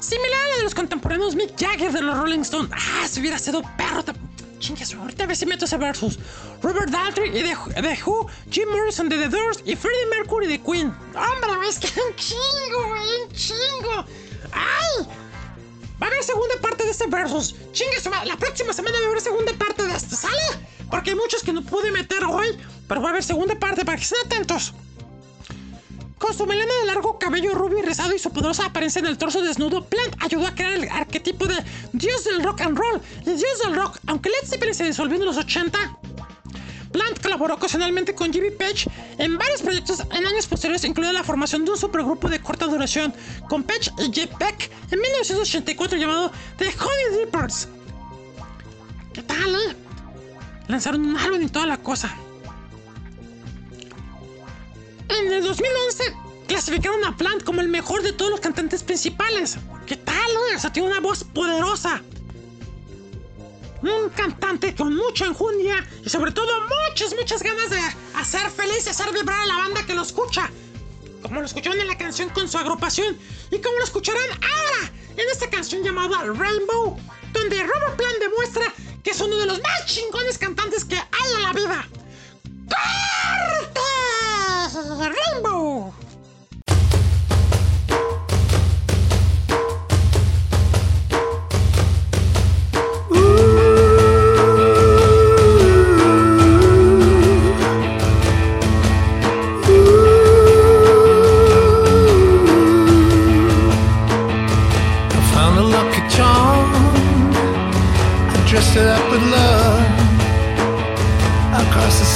Speaker 2: Similar a de los contemporáneos Mick Jagger de los Rolling Stones. Ah, si hubiera sido perro. Chingas, ahorita a ver si meto ese versus. Robert Daltrey y de, The Who, Jim Morrison de The Doors y Freddie Mercury de Queen. Hombre, poderosa apariencia en el torso desnudo, Plant ayudó a crear el arquetipo de dios del rock and roll y dios del rock. Aunque Led Zeppelin se disolvió en los 80, Plant colaboró ocasionalmente con Jimmy Page en varios proyectos en años posteriores, incluida la formación de un supergrupo de corta duración con Page y Jeff Beck en 1984 llamado The Honey Dippers. ¿Qué tal, eh? Lanzaron un álbum y toda la cosa. Con su agrupación y como lo escucharán ahora en esta canción llamada Rainbow, donde Robert Plant demuestra que es uno de los más chingones cantantes que hay en la vida. ¡Corte! Rainbow.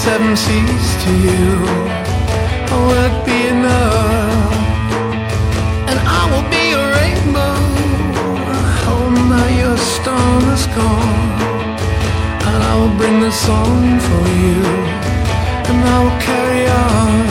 Speaker 11: Seven seas to you. It be enough? And I will be a rainbow. Oh, now your storm is gone. And I will bring the song for you. And I will carry on.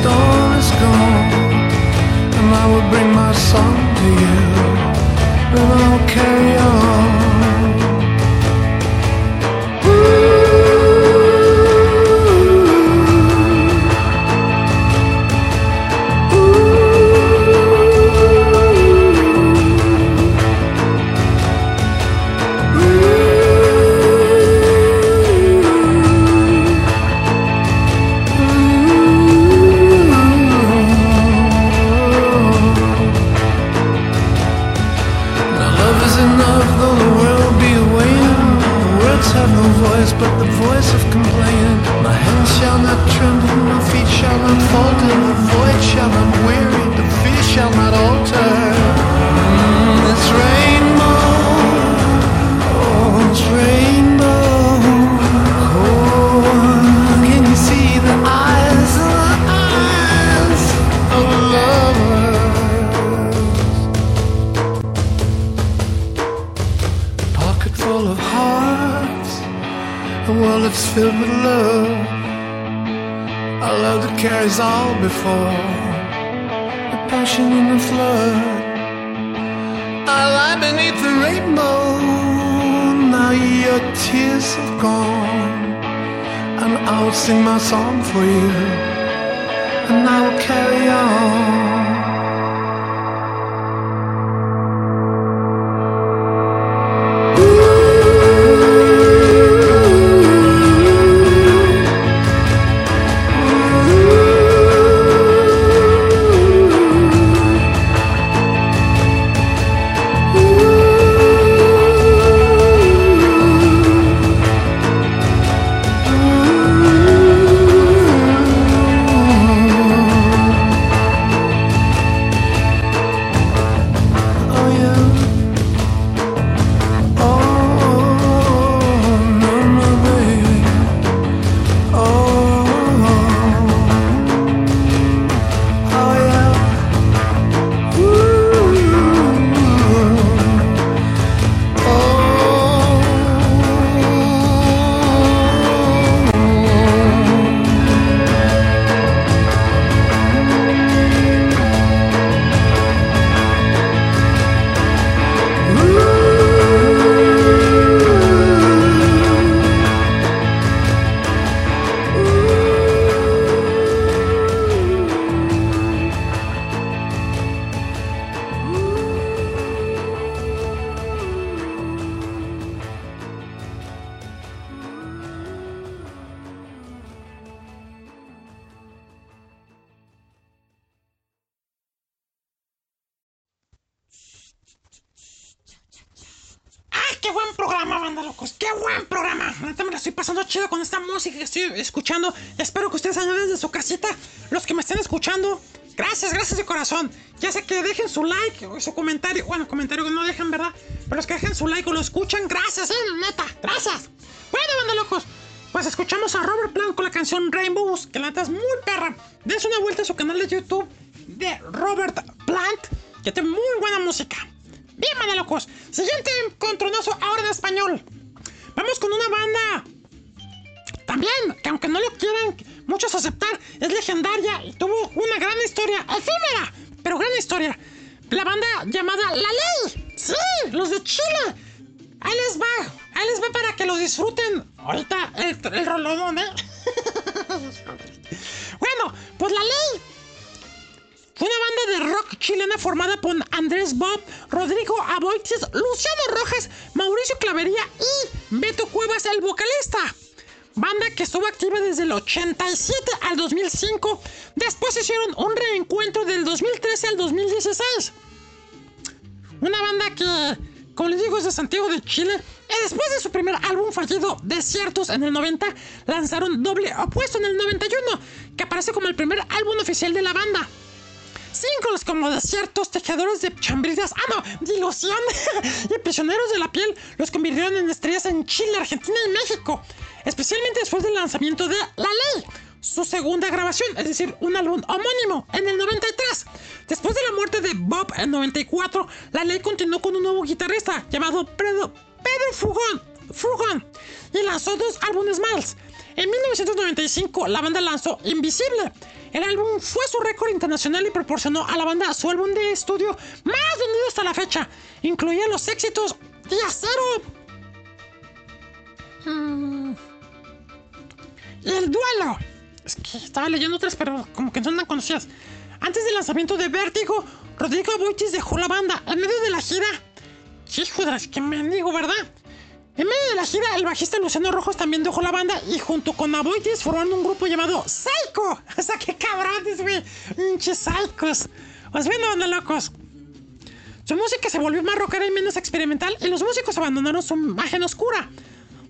Speaker 11: Storm is gone, and I will bring my song to you, and I'll carry on. Voice, but the voice of complaining. My hands shall not tremble, my feet shall not falter, the void shall not weary, the fear shall not alter. Of love. A love that carries all before the passion in the flood. I lie beneath the rainbow. Now your tears have gone, and I will sing my song for you, and I will carry on.
Speaker 2: En el 90, lanzaron Doble Opuesto en el 91, que aparece como el primer álbum oficial de la banda. Singles como Desiertos, Tejedores de Chambritas, ah no, Dilución y Prisioneros de la Piel los convirtieron en estrellas en Chile, Argentina y México, especialmente después del lanzamiento de La Ley, su segunda grabación, es decir, un álbum homónimo, en el 93. Después de la muerte de Bob en 94, La Ley continuó con un nuevo guitarrista llamado 1995, la banda lanzó Invisible. El álbum fue su récord internacional y proporcionó a la banda su álbum de estudio más vendido hasta la fecha. Incluía los éxitos Día Cero. mm, El Duelo. Es que estaba leyendo otras, pero como que no son tan conocidas. Antes del lanzamiento de Vértigo, Rodrigo Boitis dejó la banda en medio de la gira. Hijo de las que me bajista Luciano Rojos también dejó la banda y junto con Aboitis formaron un grupo llamado Psycho. O sea, qué cabrones, güey. Pinches psychos. Pues bueno, banda locos. Su música se volvió más rockera y menos experimental y los músicos abandonaron su imagen oscura.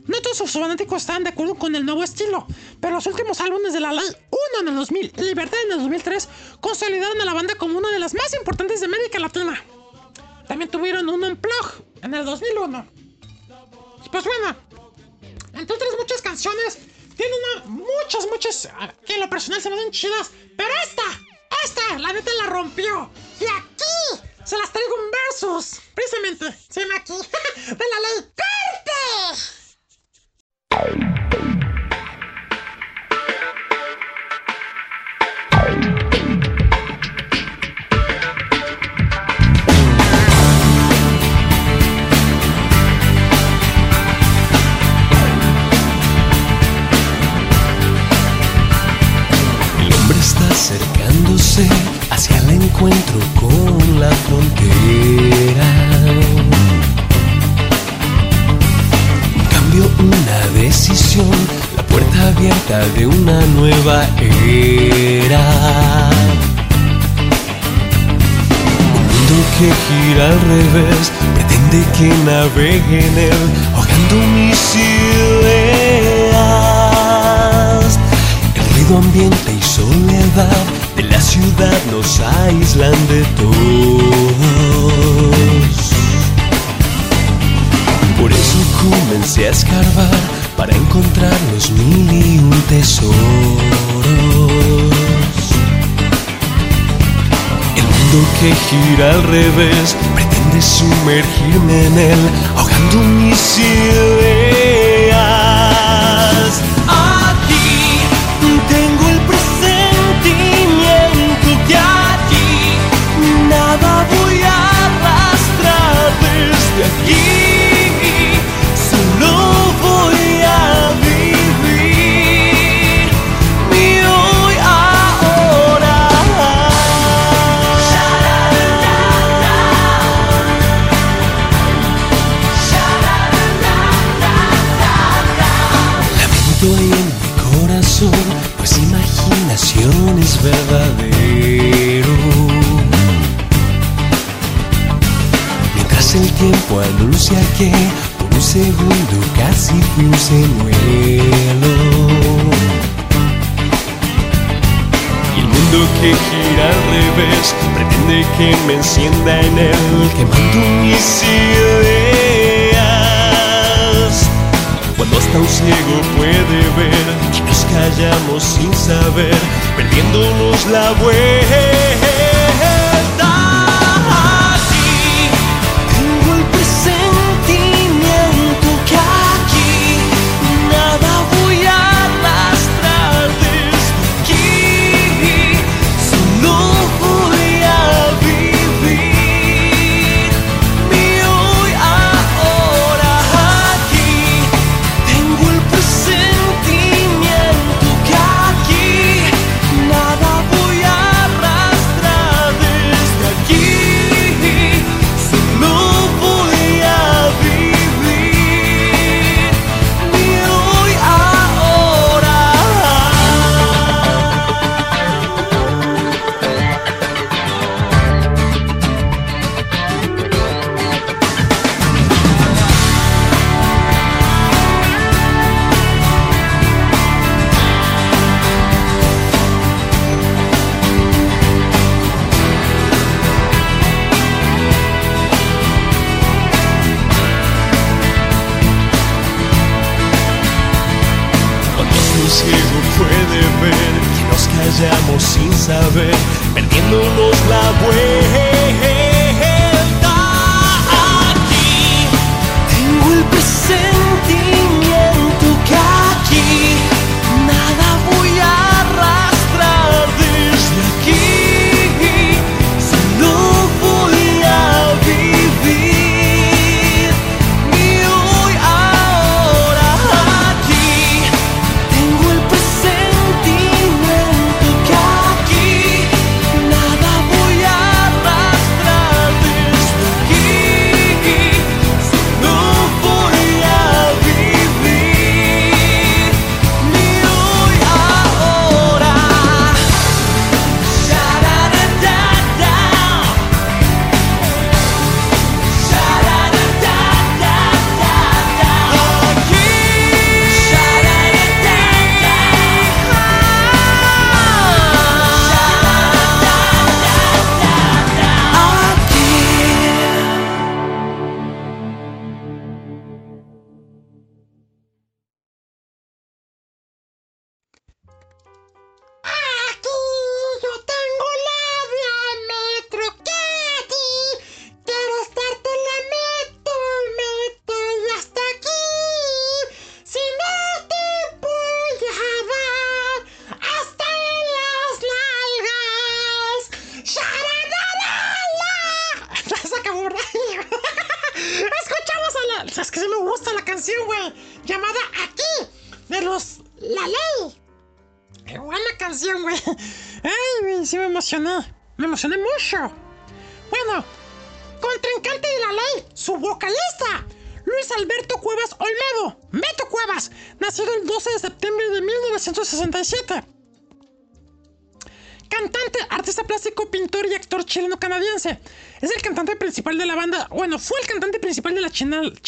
Speaker 2: No todos sus fanáticos estaban de acuerdo con el nuevo estilo, pero los últimos álbumes de La Ley, uno en el 2000 y Libertad en el 2003, consolidaron a la banda como una de las más importantes de América Latina. También tuvieron un unplug en el 2001. Y pues bueno, entre otras muchas canciones, tiene una, muchas, muchas que en lo personal se me hacen chidas, pero esta, esta, la neta la rompió. Y aquí se las traigo en versos, precisamente, se llama aquí, de la ley
Speaker 12: encuentro con la frontera. Cambio, una decisión, la puerta abierta de una nueva era. Un mundo que gira al revés, pretende que navegue en él, ahogando mis ideas. El ruido ambiente y soledad ciudad nos aíslan de todos. Por eso comencé a escarbar para encontrar los mil y un tesoros. El mundo que gira al revés pretende sumergirme en él, ahogando mis ideas. Desde anuncia que por un segundo casi fui un señuelo. Y el mundo que gira al revés pretende que me encienda en él, quemando mis ideas. Cuando hasta un ciego puede ver que nos callamos sin saber, perdiéndonos la vuelta. Perdiéndonos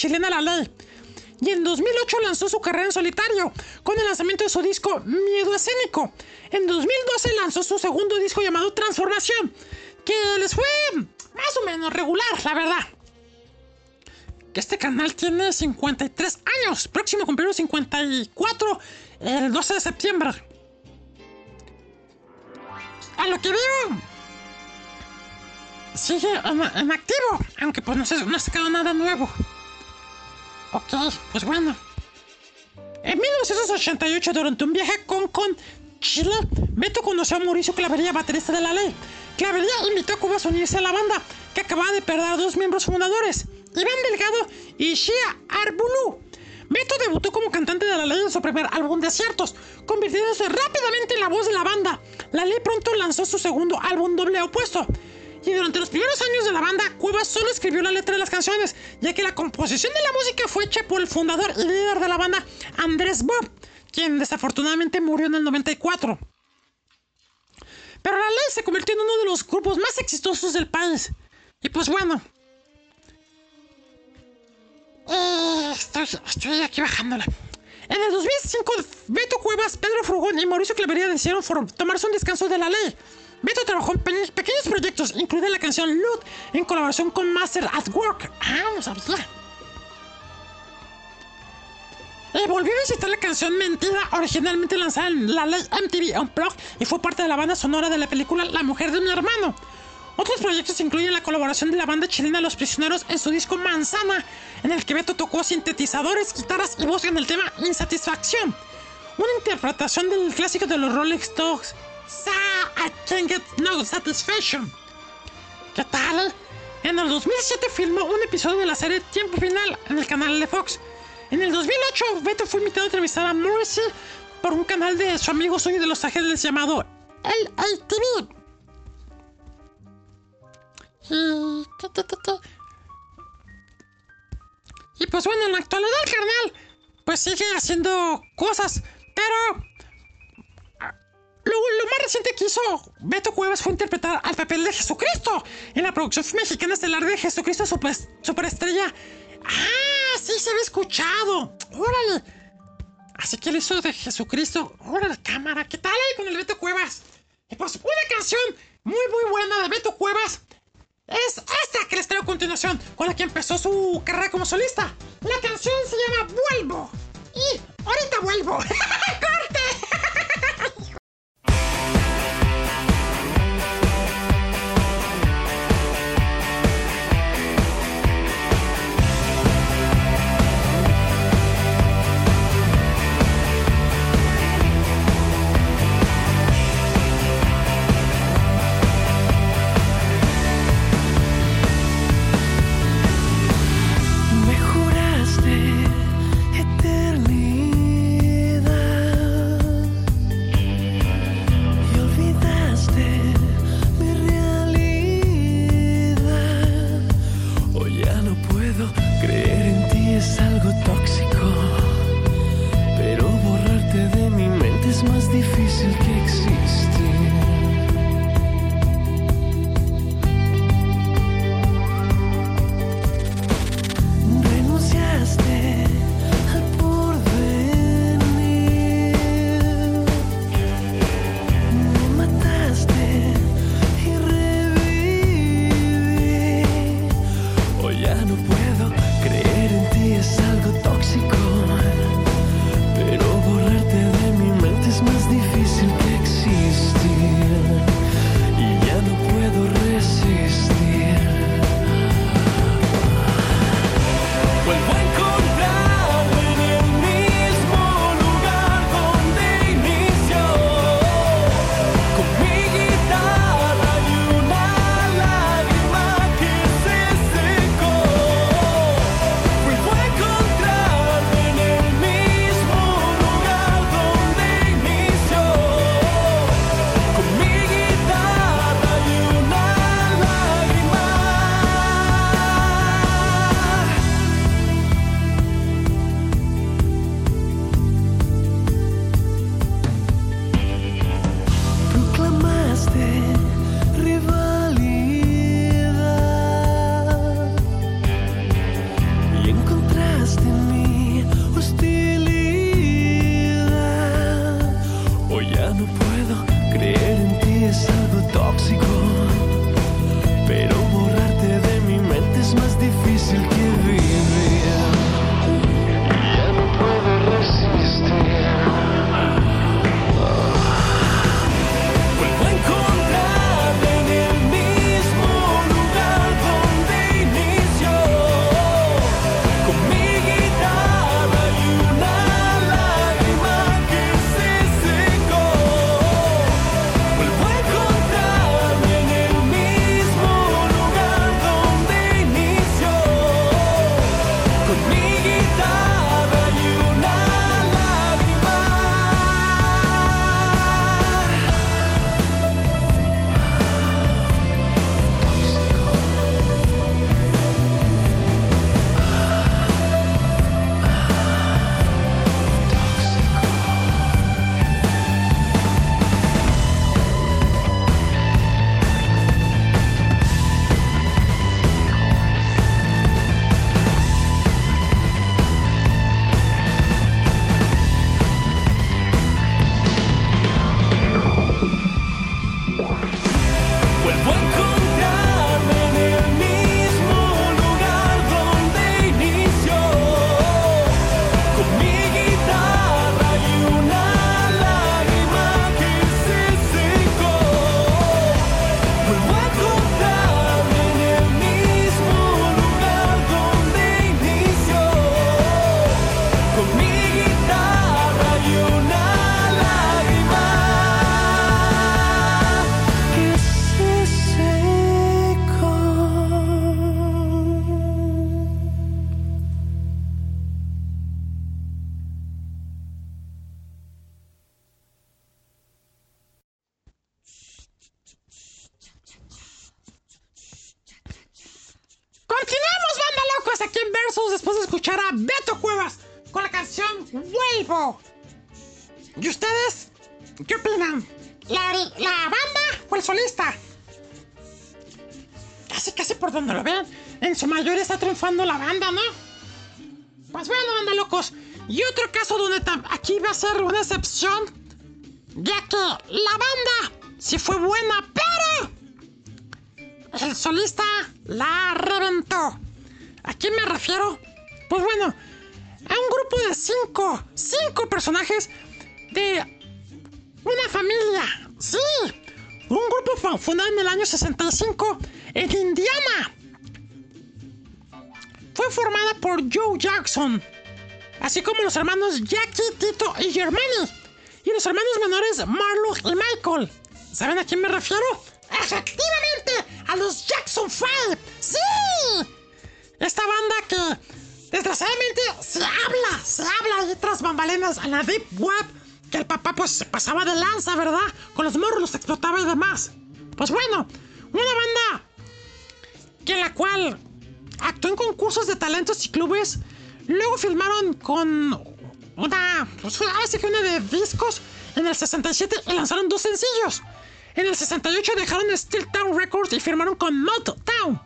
Speaker 2: chilena La Ley. Y en 2008 lanzó su carrera en solitario, con el lanzamiento de su disco Miedo Escénico. En 2012 lanzó su segundo disco llamado Transformación, que les fue más o menos regular, la verdad. Que este canal tiene 53 años, próximo a cumplir los 54 el 12 de septiembre. A lo que veo, sigue en, en activo, aunque pues no, se, no ha sacado nada nuevo. Ok, pues bueno. En 1988, durante un viaje a Concon, Chile, Beto conoció a Mauricio Clavería, baterista de la ley. Clavería invitó a Cubas a unirse a la banda, que acababa de perder a dos miembros fundadores, Iván Delgado y Shia Arbulú. Beto debutó como cantante de la ley en su primer álbum Desiertos, convirtiéndose rápidamente en la voz de la banda. La ley pronto lanzó su segundo álbum Doble Opuesto. Y durante los primeros años de la banda, Cuevas solo escribió la letra de las canciones, ya que la composición de la música fue hecha por el fundador y líder de la banda, Andrés Bob, quien desafortunadamente murió en el 94. Pero la ley se convirtió en uno de los grupos más exitosos del país. Y pues bueno. Eh, estoy, aquí bajándola. En el 2005, Beto Cuevas, Pedro Frugón y Mauricio Clavería decidieron tomarse un descanso de la ley. Beto trabajó en pe- pequeños proyectos, incluida la canción Loot, en colaboración con Master at Work. Ah, no sabía. Eh, volvió a visitar la canción Mentira, originalmente lanzada en la ley MTV Unplugged y fue parte de la banda sonora de la película La mujer de mi hermano. Otros proyectos incluyen la colaboración de la banda chilena Los Prisioneros en su disco Manzana, en el que Beto tocó sintetizadores, guitarras y voz en el tema Insatisfacción. Una interpretación del clásico de los Rolling Stones, I Can't Get No Satisfaction. ¿Qué tal? En el 2007 filmó un episodio de la serie Tiempo Final en el canal de Fox. En el 2008, Beto fue invitado a entrevistar a Morrissey por un canal de su amigo suyo de Los Ángeles llamado LATV. Y... Y pues bueno, en la actualidad el carnal pues sigue haciendo cosas, pero lo, lo más reciente que hizo Beto Cuevas fue interpretar al papel de Jesucristo en la producción mexicana estelar de Jesucristo Super, Superestrella. ¡Ah! Sí, se había escuchado. ¡Órale! Así que él hizo de Jesucristo. ¡Órale, cámara! ¿Qué tal ahí con el Beto Cuevas? Y pues una canción muy, muy buena de Beto Cuevas es esta que les traigo a continuación, con la que empezó su carrera como solista. La canción se llama Vuelvo. Y ahorita vuelvo. ¡Corte! Triunfando la banda, refiero? ¡Efectivamente! ¡A los Jackson 5! ¡Sí! Esta banda que desgraciadamente se habla, se habla ahí tras bambalenas a la Deep Web, que el papá pues se pasaba de lanza, ¿verdad? Con los morros los explotaba y demás. Pues bueno, una banda que la cual actuó en concursos de talentos y clubes, luego filmaron con una, pues así que una de discos en el 67 y lanzaron dos sencillos. En el 68 dejaron Steel Town Records y firmaron con Motown,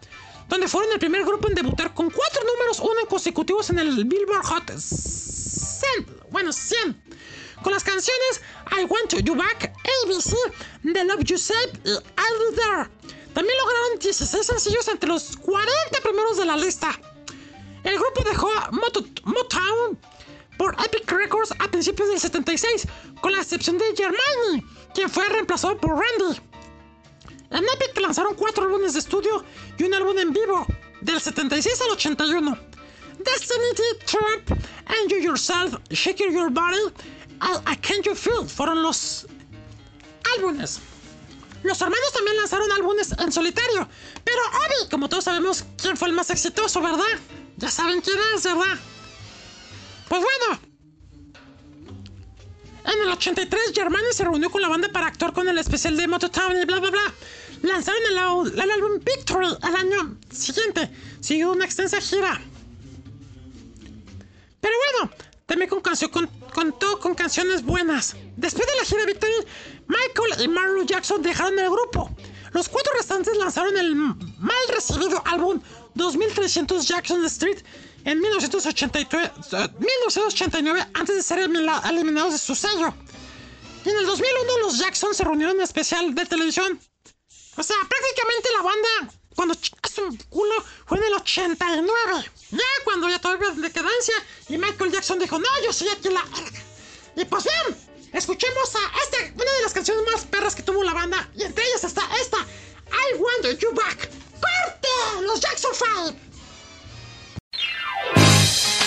Speaker 2: donde fueron el primer grupo en debutar con cuatro números uno consecutivos en el Billboard Hot 100, bueno, 100, con las canciones I Want You Back, ABC, The Love You Saved y I'll There. También lograron 16 sencillos entre los 40 primeros de la lista. El grupo dejó Moto- Motown por Epic Records a principios del 76, con la excepción de Germani, quien fue reemplazado por Randy. En Epic lanzaron cuatro álbumes de estudio y un álbum en vivo, del 76 al 81. Destiny, Trump, Enjoy Yourself, Shake Your Body, I, I Can't You Feel fueron los álbumes. Los hermanos también lanzaron álbumes en solitario, pero Obi, como todos sabemos, quién fue el más exitoso, ¿verdad? Ya saben quién es, ¿verdad? Pues bueno. En el 83, Germani se reunió con la banda para actuar con el especial de Mototown y bla bla bla. Lanzaron el, álbum Victory al año siguiente. Siguió una extensa gira. Pero bueno, también con canción, con- contó con canciones buenas. Después de la gira Victory, Michael y Marlo Jackson dejaron el grupo. Los cuatro restantes lanzaron el mal recibido álbum 2300 Jackson Street en 1989, eh, 1989 antes de ser elimina- eliminados de su sello. Y en el 2001 los Jackson se reunieron en especial de televisión. O sea, prácticamente la banda, cuando un culo, fue en el 89. Ya cuando ya todavía en decadencia. Y Michael Jackson dijo, no, yo soy aquí la... Y pues bien, escuchemos a esta, una de las canciones más perras que tuvo la banda. Y entre ellas está esta, I Want You Back. ¡Corte! Los Jackson 5. Yeah.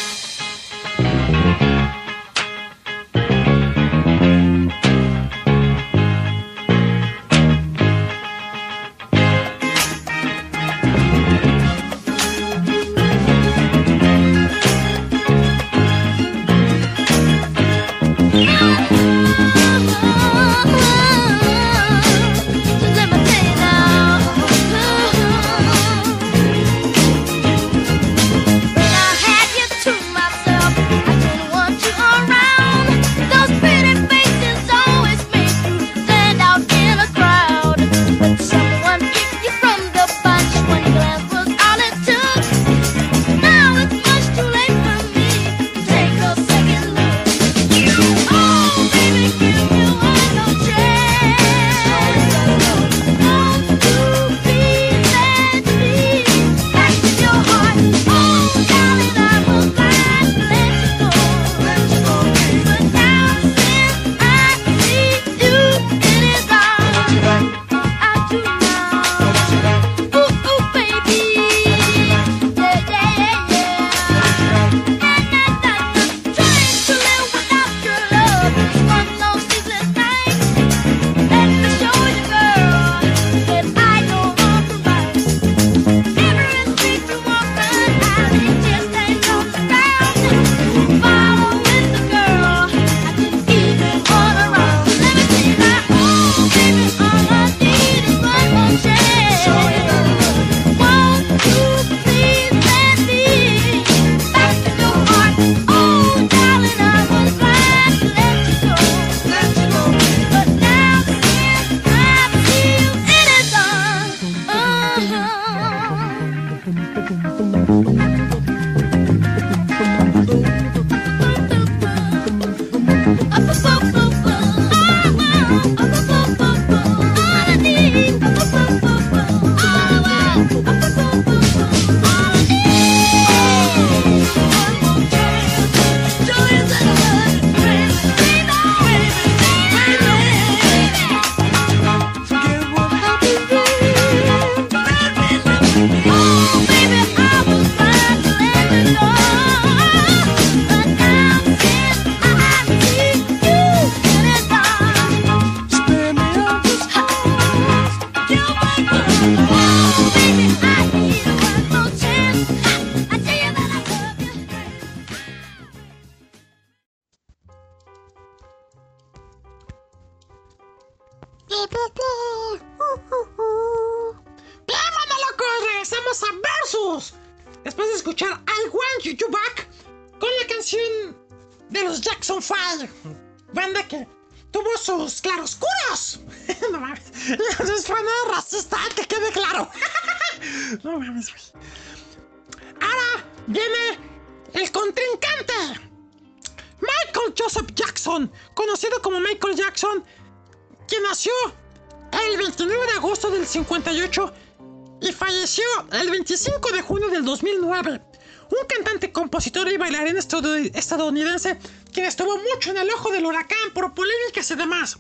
Speaker 2: Estadounidense quien estuvo mucho en el ojo del huracán por polémicas y demás.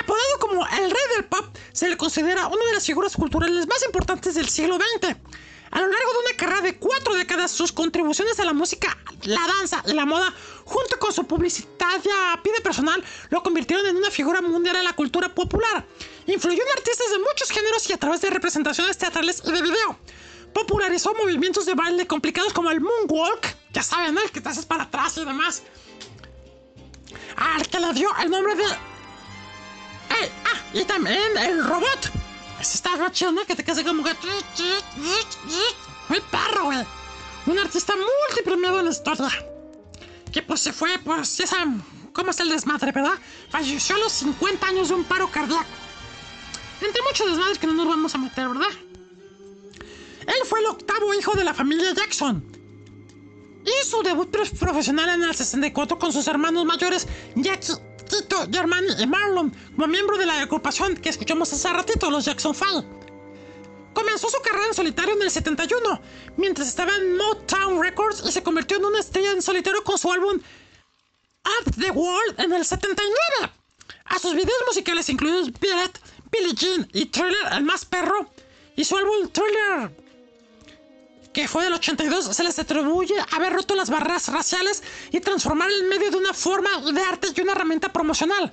Speaker 2: Apodado como el rey del pop, se le considera una de las figuras culturales más importantes del siglo XX. A lo largo de una carrera de cuatro décadas, sus contribuciones a la música, la danza y la moda, junto con su publicidad y a pie personal, lo convirtieron en una figura mundial en la cultura popular. Influyó en artistas de muchos géneros y a través de representaciones teatrales y de video. Popularizó movimientos de baile complicados como el moonwalk, ya saben, el que te haces para atrás y demás. Al que le dio el nombre de ¡Ey! ¡Ah! Y también el robot. Ese está más chido, ¿no? Que te quedas como que. Muy perro, güey. Un artista multipremiado en la historia. Que pues se fue, pues ya saben cómo es el desmadre, ¿verdad? Falleció a los 50 años de un paro cardíaco. Entre muchos desmadres que no nos vamos a meter, ¿verdad? Él fue el octavo hijo de la familia Jackson. Y su debut prof- profesional en el 64 con sus hermanos mayores Jackie, Tito, Germani y Marlon, como miembro de la agrupación que escuchamos hace ratito, los Jackson 5. Comenzó su carrera en solitario en el 71, mientras estaba en Motown Records y se convirtió en una estrella en solitario con su álbum Up the World en el 79. A sus videos musicales incluidos Billet, Billie Jean y Thriller, el más perro, y su álbum Thriller que fue del 82, se les atribuye haber roto las barreras raciales y transformar el medio de una forma de arte y una herramienta promocional.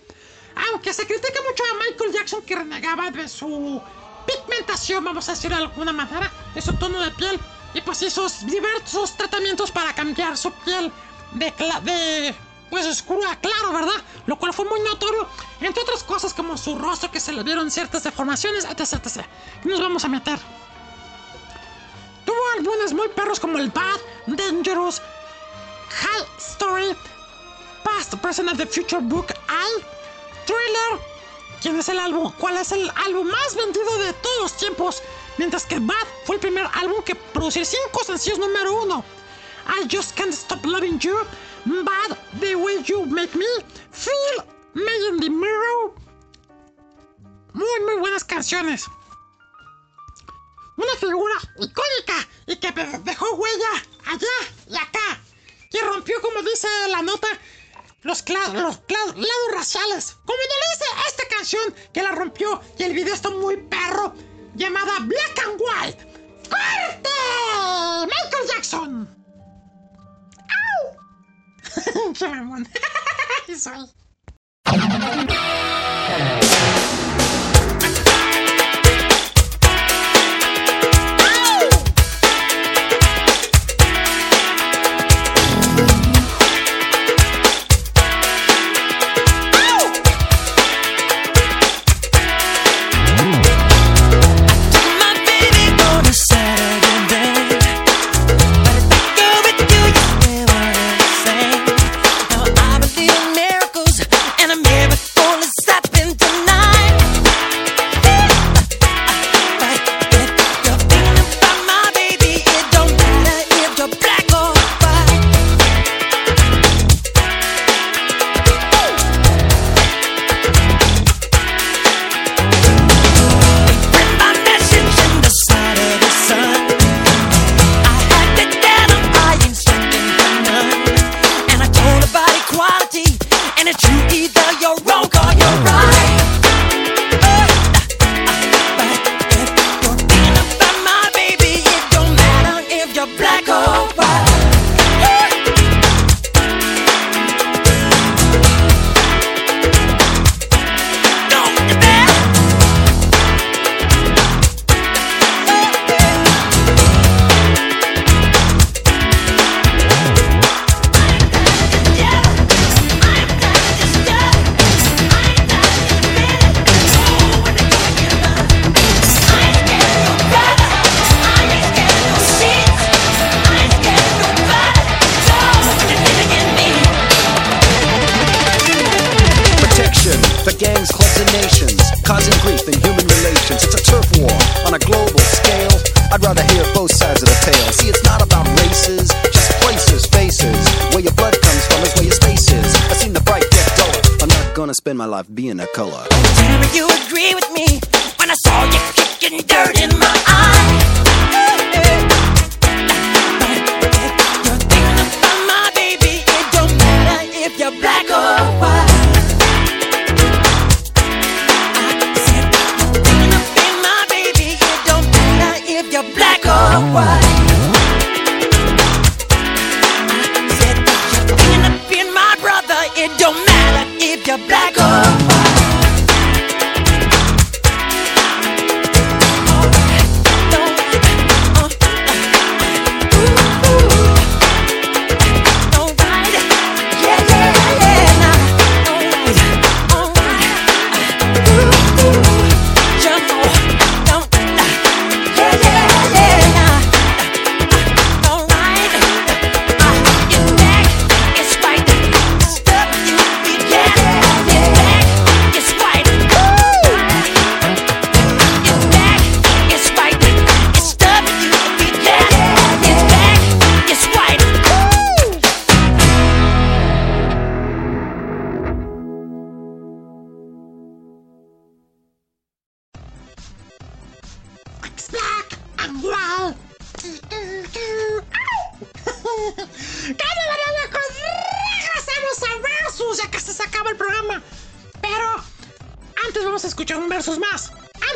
Speaker 2: Aunque se critica mucho a Michael Jackson que renegaba de su pigmentación, vamos a decir de alguna manera, de su tono de piel, y pues hizo diversos tratamientos para cambiar su piel de, de pues oscuro a claro, ¿verdad? Lo cual fue muy notorio, entre otras cosas como su rostro que se le vieron ciertas deformaciones, etc, etc. Nos vamos a meter. Tuvo álbumes muy perros como el Bad, Dangerous, High Story, Past, Present and the Future Book, I, Thriller. ¿Quién es el álbum? ¿Cuál es el álbum más vendido de todos los tiempos? Mientras que Bad fue el primer álbum que produjo cinco sencillos número uno. I Just Can't Stop Loving You, Bad, The Way You Make Me, Feel, Me in the Mirror. Muy, muy buenas canciones una figura icónica y que de- dejó huella allá y acá. Y rompió, como dice la nota, los, los lados raciales. Como no dice esta canción que la rompió y el video está muy perro, llamada Black and White. ¡Corte! Michael Jackson. ¡Au! ¡Qué mamón! Soy.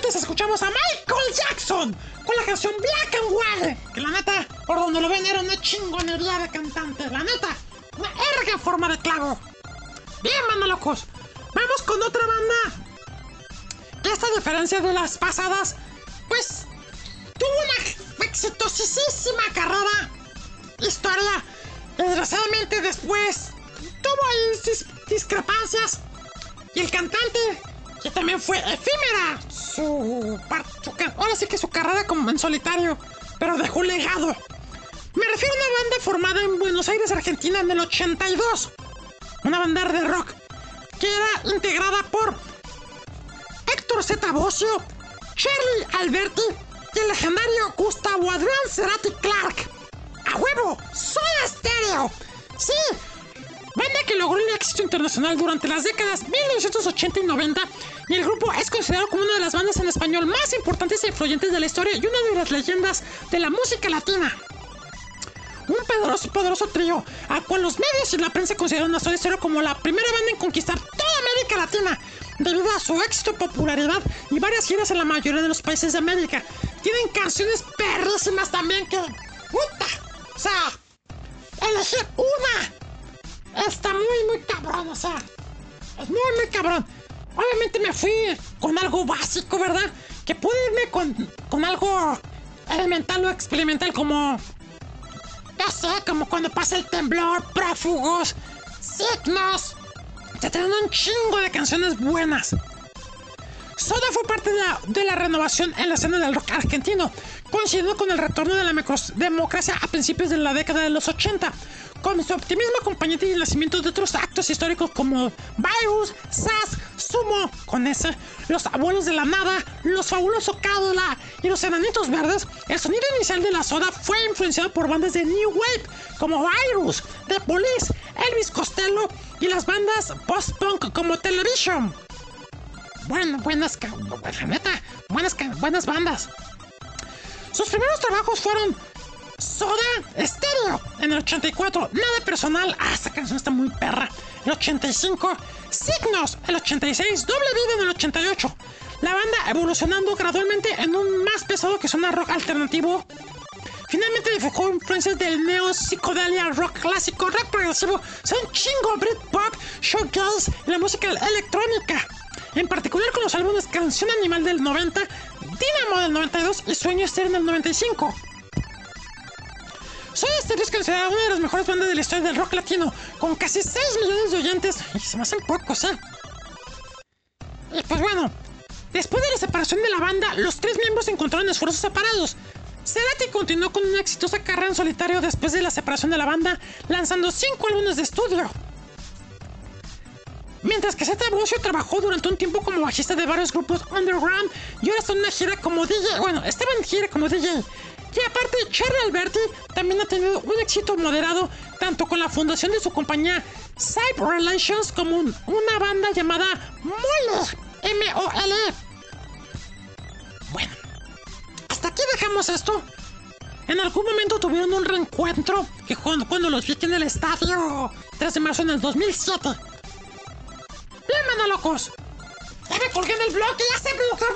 Speaker 2: Escuchamos a Michael Jackson con la canción Black and White. Que la neta, por donde lo ven, era una chingonería de cantante. La neta, una erga forma de clavo. Bien, mano locos. Vamos con otra banda. Que esta diferencia de las pasadas, pues tuvo una exitosísima carrera. Historia. Desgraciadamente después tuvo discrepancias. Y el cantante, que también fue efímera, su, su ahora sí que su carrera como en solitario, pero dejó un legado. Me refiero a una banda formada en Buenos Aires, Argentina, en el 82. Una banda de rock que era integrada por Héctor Z. Bocio, Charlie Alberti y el legendario Gustavo Adrián Cerati Clark. ¡A huevo! ¡Soy estéreo! ¡Sí! Banda que logró el éxito internacional durante las décadas 1980 y 90 y el grupo es considerado como una de las bandas en español más importantes e influyentes de la historia y una de las leyendas de la música latina. Un poderoso, poderoso trío, al cual los medios y la prensa consideran una sola historia como la primera banda en conquistar toda América Latina, debido a su éxito, popularidad y varias giras en la mayoría de los países de América. Tienen canciones perrísimas también que... ¡Puta! O sea, elegir una está muy, muy cabrón, o sea, es muy, muy cabrón. Obviamente me fui con algo básico, ¿verdad? Que pude irme con, con algo elemental o experimental como ya sé, como cuando pasa el temblor, prófugos, signos. Te traen un chingo de canciones buenas. Soda fue parte de la, de la renovación en la escena del rock argentino, coincidiendo con el retorno de la democracia a principios de la década de los 80, con su optimismo acompañante y el nacimiento de otros actos históricos como Virus, SAS, Sumo, con ese, Los Abuelos de la Nada, Los Fabulosos Cádula y Los Enanitos Verdes, el sonido inicial de la soda fue influenciado por bandas de New Wave como Virus, The Police, Elvis Costello y las bandas post-punk como Television. Bueno, buenas, neta, buenas, buenas bandas. Sus primeros trabajos fueron Soda Stereo en el 84, Nada Personal, ah, esta canción está muy perra, el 85, Signos, el 86, Doble Vida en el 88. La banda evolucionando gradualmente en un más pesado que suena rock alternativo. Finalmente dibujó influencias del neo psicodelia rock clásico, rock progresivo, son chingo Britpop, showgirls y la música electrónica. En particular con los álbumes Canción Animal del 90, Dynamo del 92 y Sueño Estéreo del 95. Soy es considerada una de las mejores bandas de la historia del rock latino, con casi 6 millones de oyentes. Y se me hacen pocos, ¿eh? Y pues bueno, después de la separación de la banda, los tres miembros encontraron en esfuerzos separados. Cerati continuó con una exitosa carrera en solitario después de la separación de la banda, lanzando 5 álbumes de estudio. Mientras que Zeta Bosio trabajó durante un tiempo como bajista de varios grupos underground y ahora está en una gira como DJ. Bueno, estaba en gira como DJ. Y aparte, Charlie Alberti también ha tenido un éxito moderado tanto con la fundación de su compañía Cyber Relations como un- una banda llamada Mole. M-O-L. Bueno, hasta aquí dejamos esto. En algún momento tuvieron un reencuentro que cuando, los vi en el estadio 3 de marzo en el 2007. Bien, locos. Ya me colgué en el blog y ya sé, productor.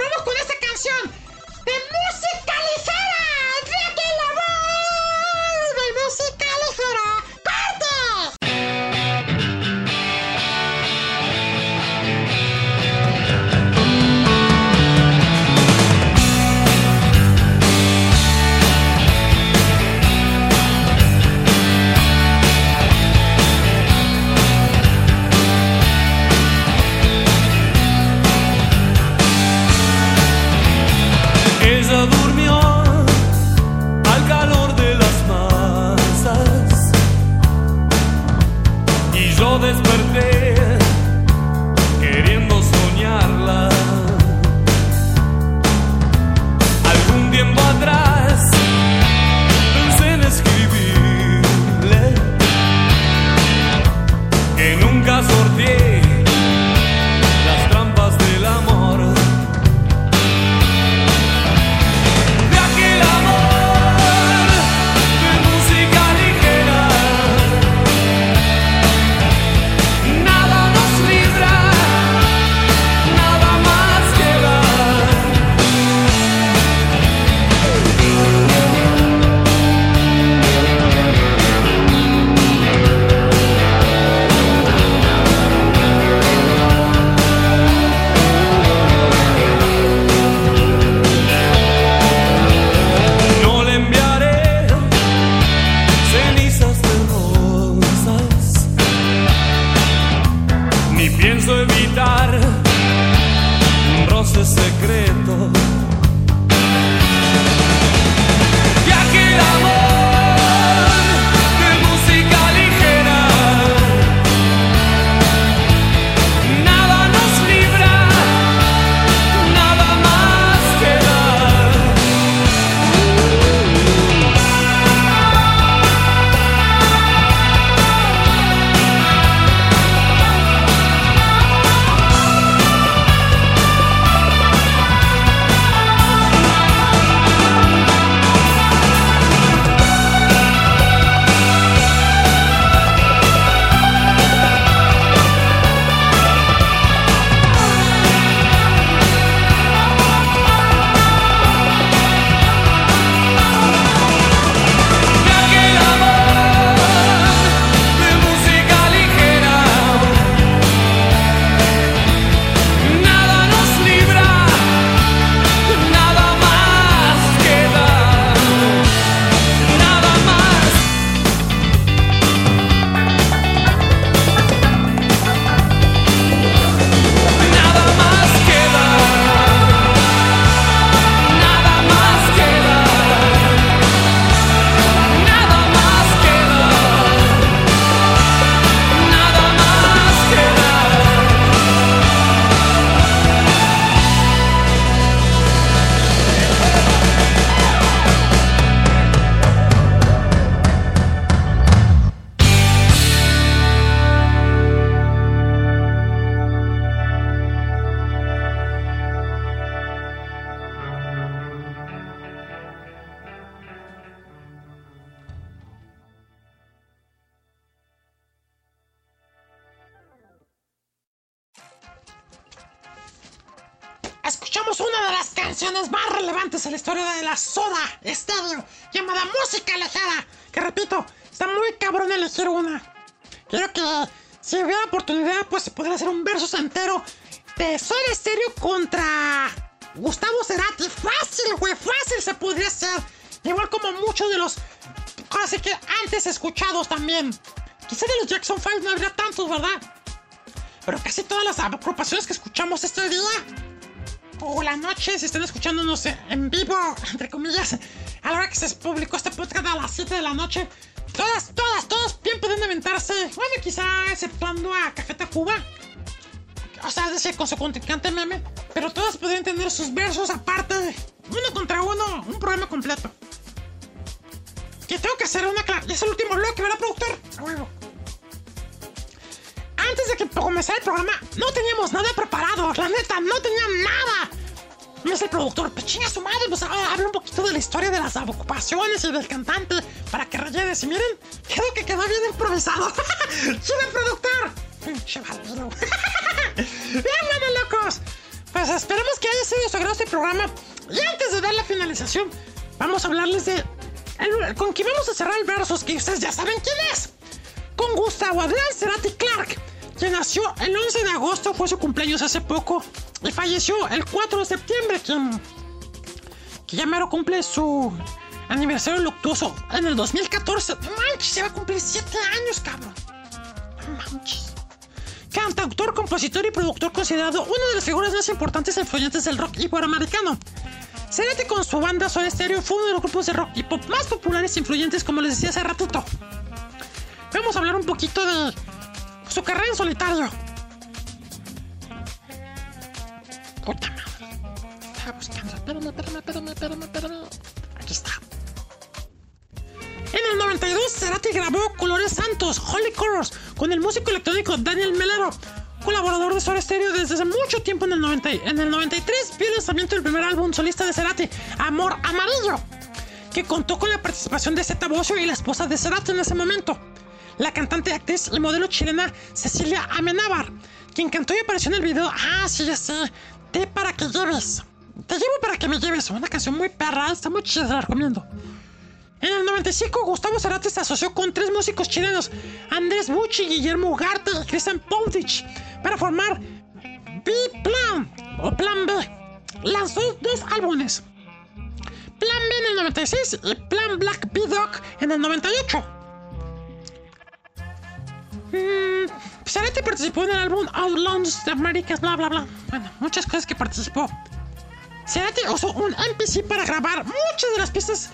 Speaker 2: Una de las canciones más relevantes en la historia de la Soda Stereo, llamada Música Ligera. Que repito, está muy cabrón elegir una. Quiero que, si hubiera oportunidad, pues se podría hacer un versus entero de Soda Stereo contra Gustavo Cerati. Fácil, güey, fácil se podría hacer. Igual como muchos de los. Así que antes escuchados también. Quizá de los Jackson 5 no habría tantos, ¿verdad? Pero casi todas las agrupaciones que escuchamos este día o la noche, si están escuchándonos en vivo, entre comillas, a la hora que se publicó este podcast a las 7 de la noche, todas, todas, todos bien pueden aventarse, bueno, quizá exceptuando a Café Tacuba, o sea, es decir, con su contrincante meme, pero todas podrían tener sus versos aparte, uno contra uno, un programa completo. Que tengo que hacer una clara. Es el último bloque, ¿verdad, productor? A huevo. Antes de que comenzara el programa, no teníamos nada preparado. La neta, no tenían nada. Y es el productor, pues chinga su madre, pues ahora habla un poquito de la historia de las ocupaciones y del cantante para que rellenes. Y miren, creo que quedó bien improvisado. ¡Chido productor! Bien, bueno, locos. Pues esperemos que haya sido su agrado este programa. Y antes de dar la finalización, vamos a hablarles de. con quien vamos a cerrar el versus, que ustedes ya saben quién es. Con Gustavo Adrián Cerati Clark, quien nació el 11 de agosto, fue su cumpleaños hace poco, y falleció el 4 de septiembre, quien. que ya mero cumple su aniversario luctuoso en el 2014. No manches, se va a cumplir 7 años, cabrón. No manches. Cantautor, compositor y productor considerado una de las figuras más importantes e influyentes del rock iberoamericano. Cerati con su banda Soda Stereo fue uno de los grupos de rock y pop más populares e influyentes como les decía hace ratito. Vamos a hablar un poquito de su carrera en solitario. Estaba buscando. Aquí está. En el 92, Cerati grabó Colores Santos, Holy Colors, con el músico electrónico Daniel Melero, colaborador de Soda Stereo desde hace mucho tiempo en el 90. En el 93 vio el lanzamiento del primer álbum solista de Cerati, Amor Amarillo, que contó con la participación de Zeta Bosio y la esposa de Cerati en ese momento, la cantante, actriz y modelo chilena Cecilia Amenábar, quien cantó y apareció en el video Ah, sí, ya sé, Te para que lleves. Te llevo para que me lleves. Una canción muy perra, está muy chida, la recomiendo. En el 95, Gustavo Cerati se asoció con tres músicos chilenos, Andrés Bucci, Guillermo Ugarte y Cristian Poldich, para formar B-Plan o Plan B. Lanzó dos álbumes, Plan B en el 96 y Plan Black B-Dog en el 98. Mm, Cerati participó en el álbum Outlaws de Américas, bla bla bla. Bueno, muchas cosas que participó. Cerati usó un MPC para grabar muchas de las pistas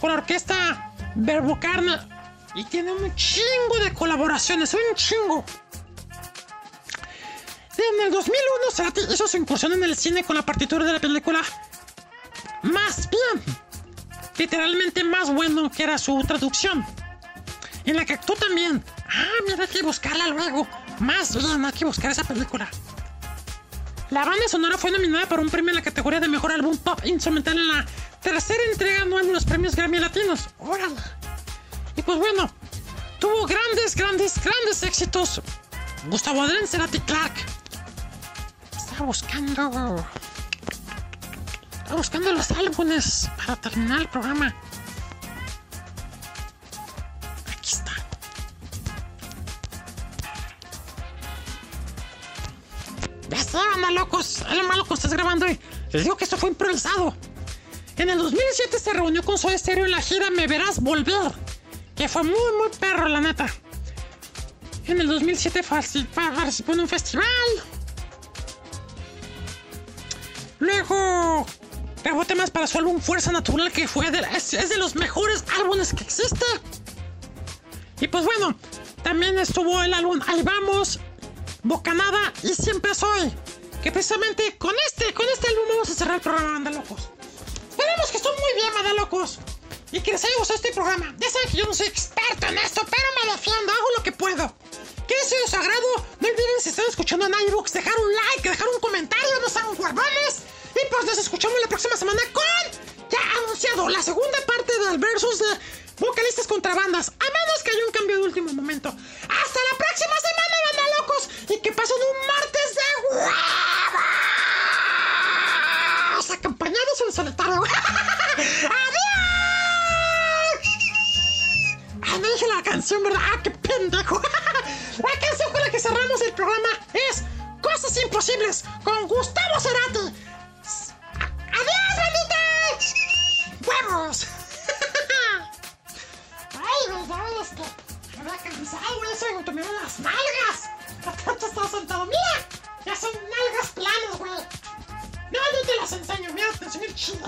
Speaker 2: con la orquesta Verbocarna y tiene un chingo de colaboraciones, un chingo. En el 2001, Cerati hizo su incursión en el cine con la partitura de la película Más Bien, literalmente más bueno que era su traducción, en la que actuó también. Ah, mira, hay que buscarla luego. Más bien, hay que buscar esa película. La banda sonora fue nominada para un premio en la categoría de mejor álbum pop instrumental en la tercera entrega anual de los premios Grammy Latinos. ¡Órale! Y pues bueno, tuvo grandes, grandes, grandes éxitos. Gustavo Adrián Cerati Clark. Estaba buscando. Estaba buscando los álbumes para terminar el programa. Locos. Malo que estás grabando y les digo que esto fue improvisado. En el 2007 se reunió con Soda Stereo en la gira Me Verás Volver, que fue muy, muy perro, la neta. En el 2007 falsi- pa- participó en un festival. Luego grabó temas para su álbum Fuerza Natural, que fue de, es, es de los mejores álbumes que existe. Y pues bueno, también estuvo el álbum Ahí Vamos, Bocanada y Siempre Soy. Precisamente con este, con este álbum vamos a cerrar el programa, Banda Locos. Esperemos que estén muy bien, Banda Locos. Y que les haya gustado este programa. Ya saben que yo no soy experto en esto, pero me defiendo, hago lo que puedo. Que haya sido de su agrado. No olviden si están escuchando en iVoox, dejar un like, dejar un comentario, no sean huevones. Y pues nos escuchamos la próxima semana con, ya anunciado, la segunda parte del versus de vocalistas contra bandas. A menos que haya un cambio de último momento. Hasta la próxima semana, banda locos. Y que pasen un martes de huevos. Acompañados en solitario. ¡Adiós! Ay, no dije la canción, ¿verdad? ¡Ah, qué pendejo! La canción con la que cerramos el programa es Cosas Imposibles con Gustavo Cerati. ¡Adiós, bandita! ¡Huevos! ¡Ay, verdad! Es que me había cansado, güey. Eso me tomé las nalgas. De tanto estaba sentado. ¡Mira! Ya son nalgas planas, güey. No, no te las enseño. Mira, te enseño chido.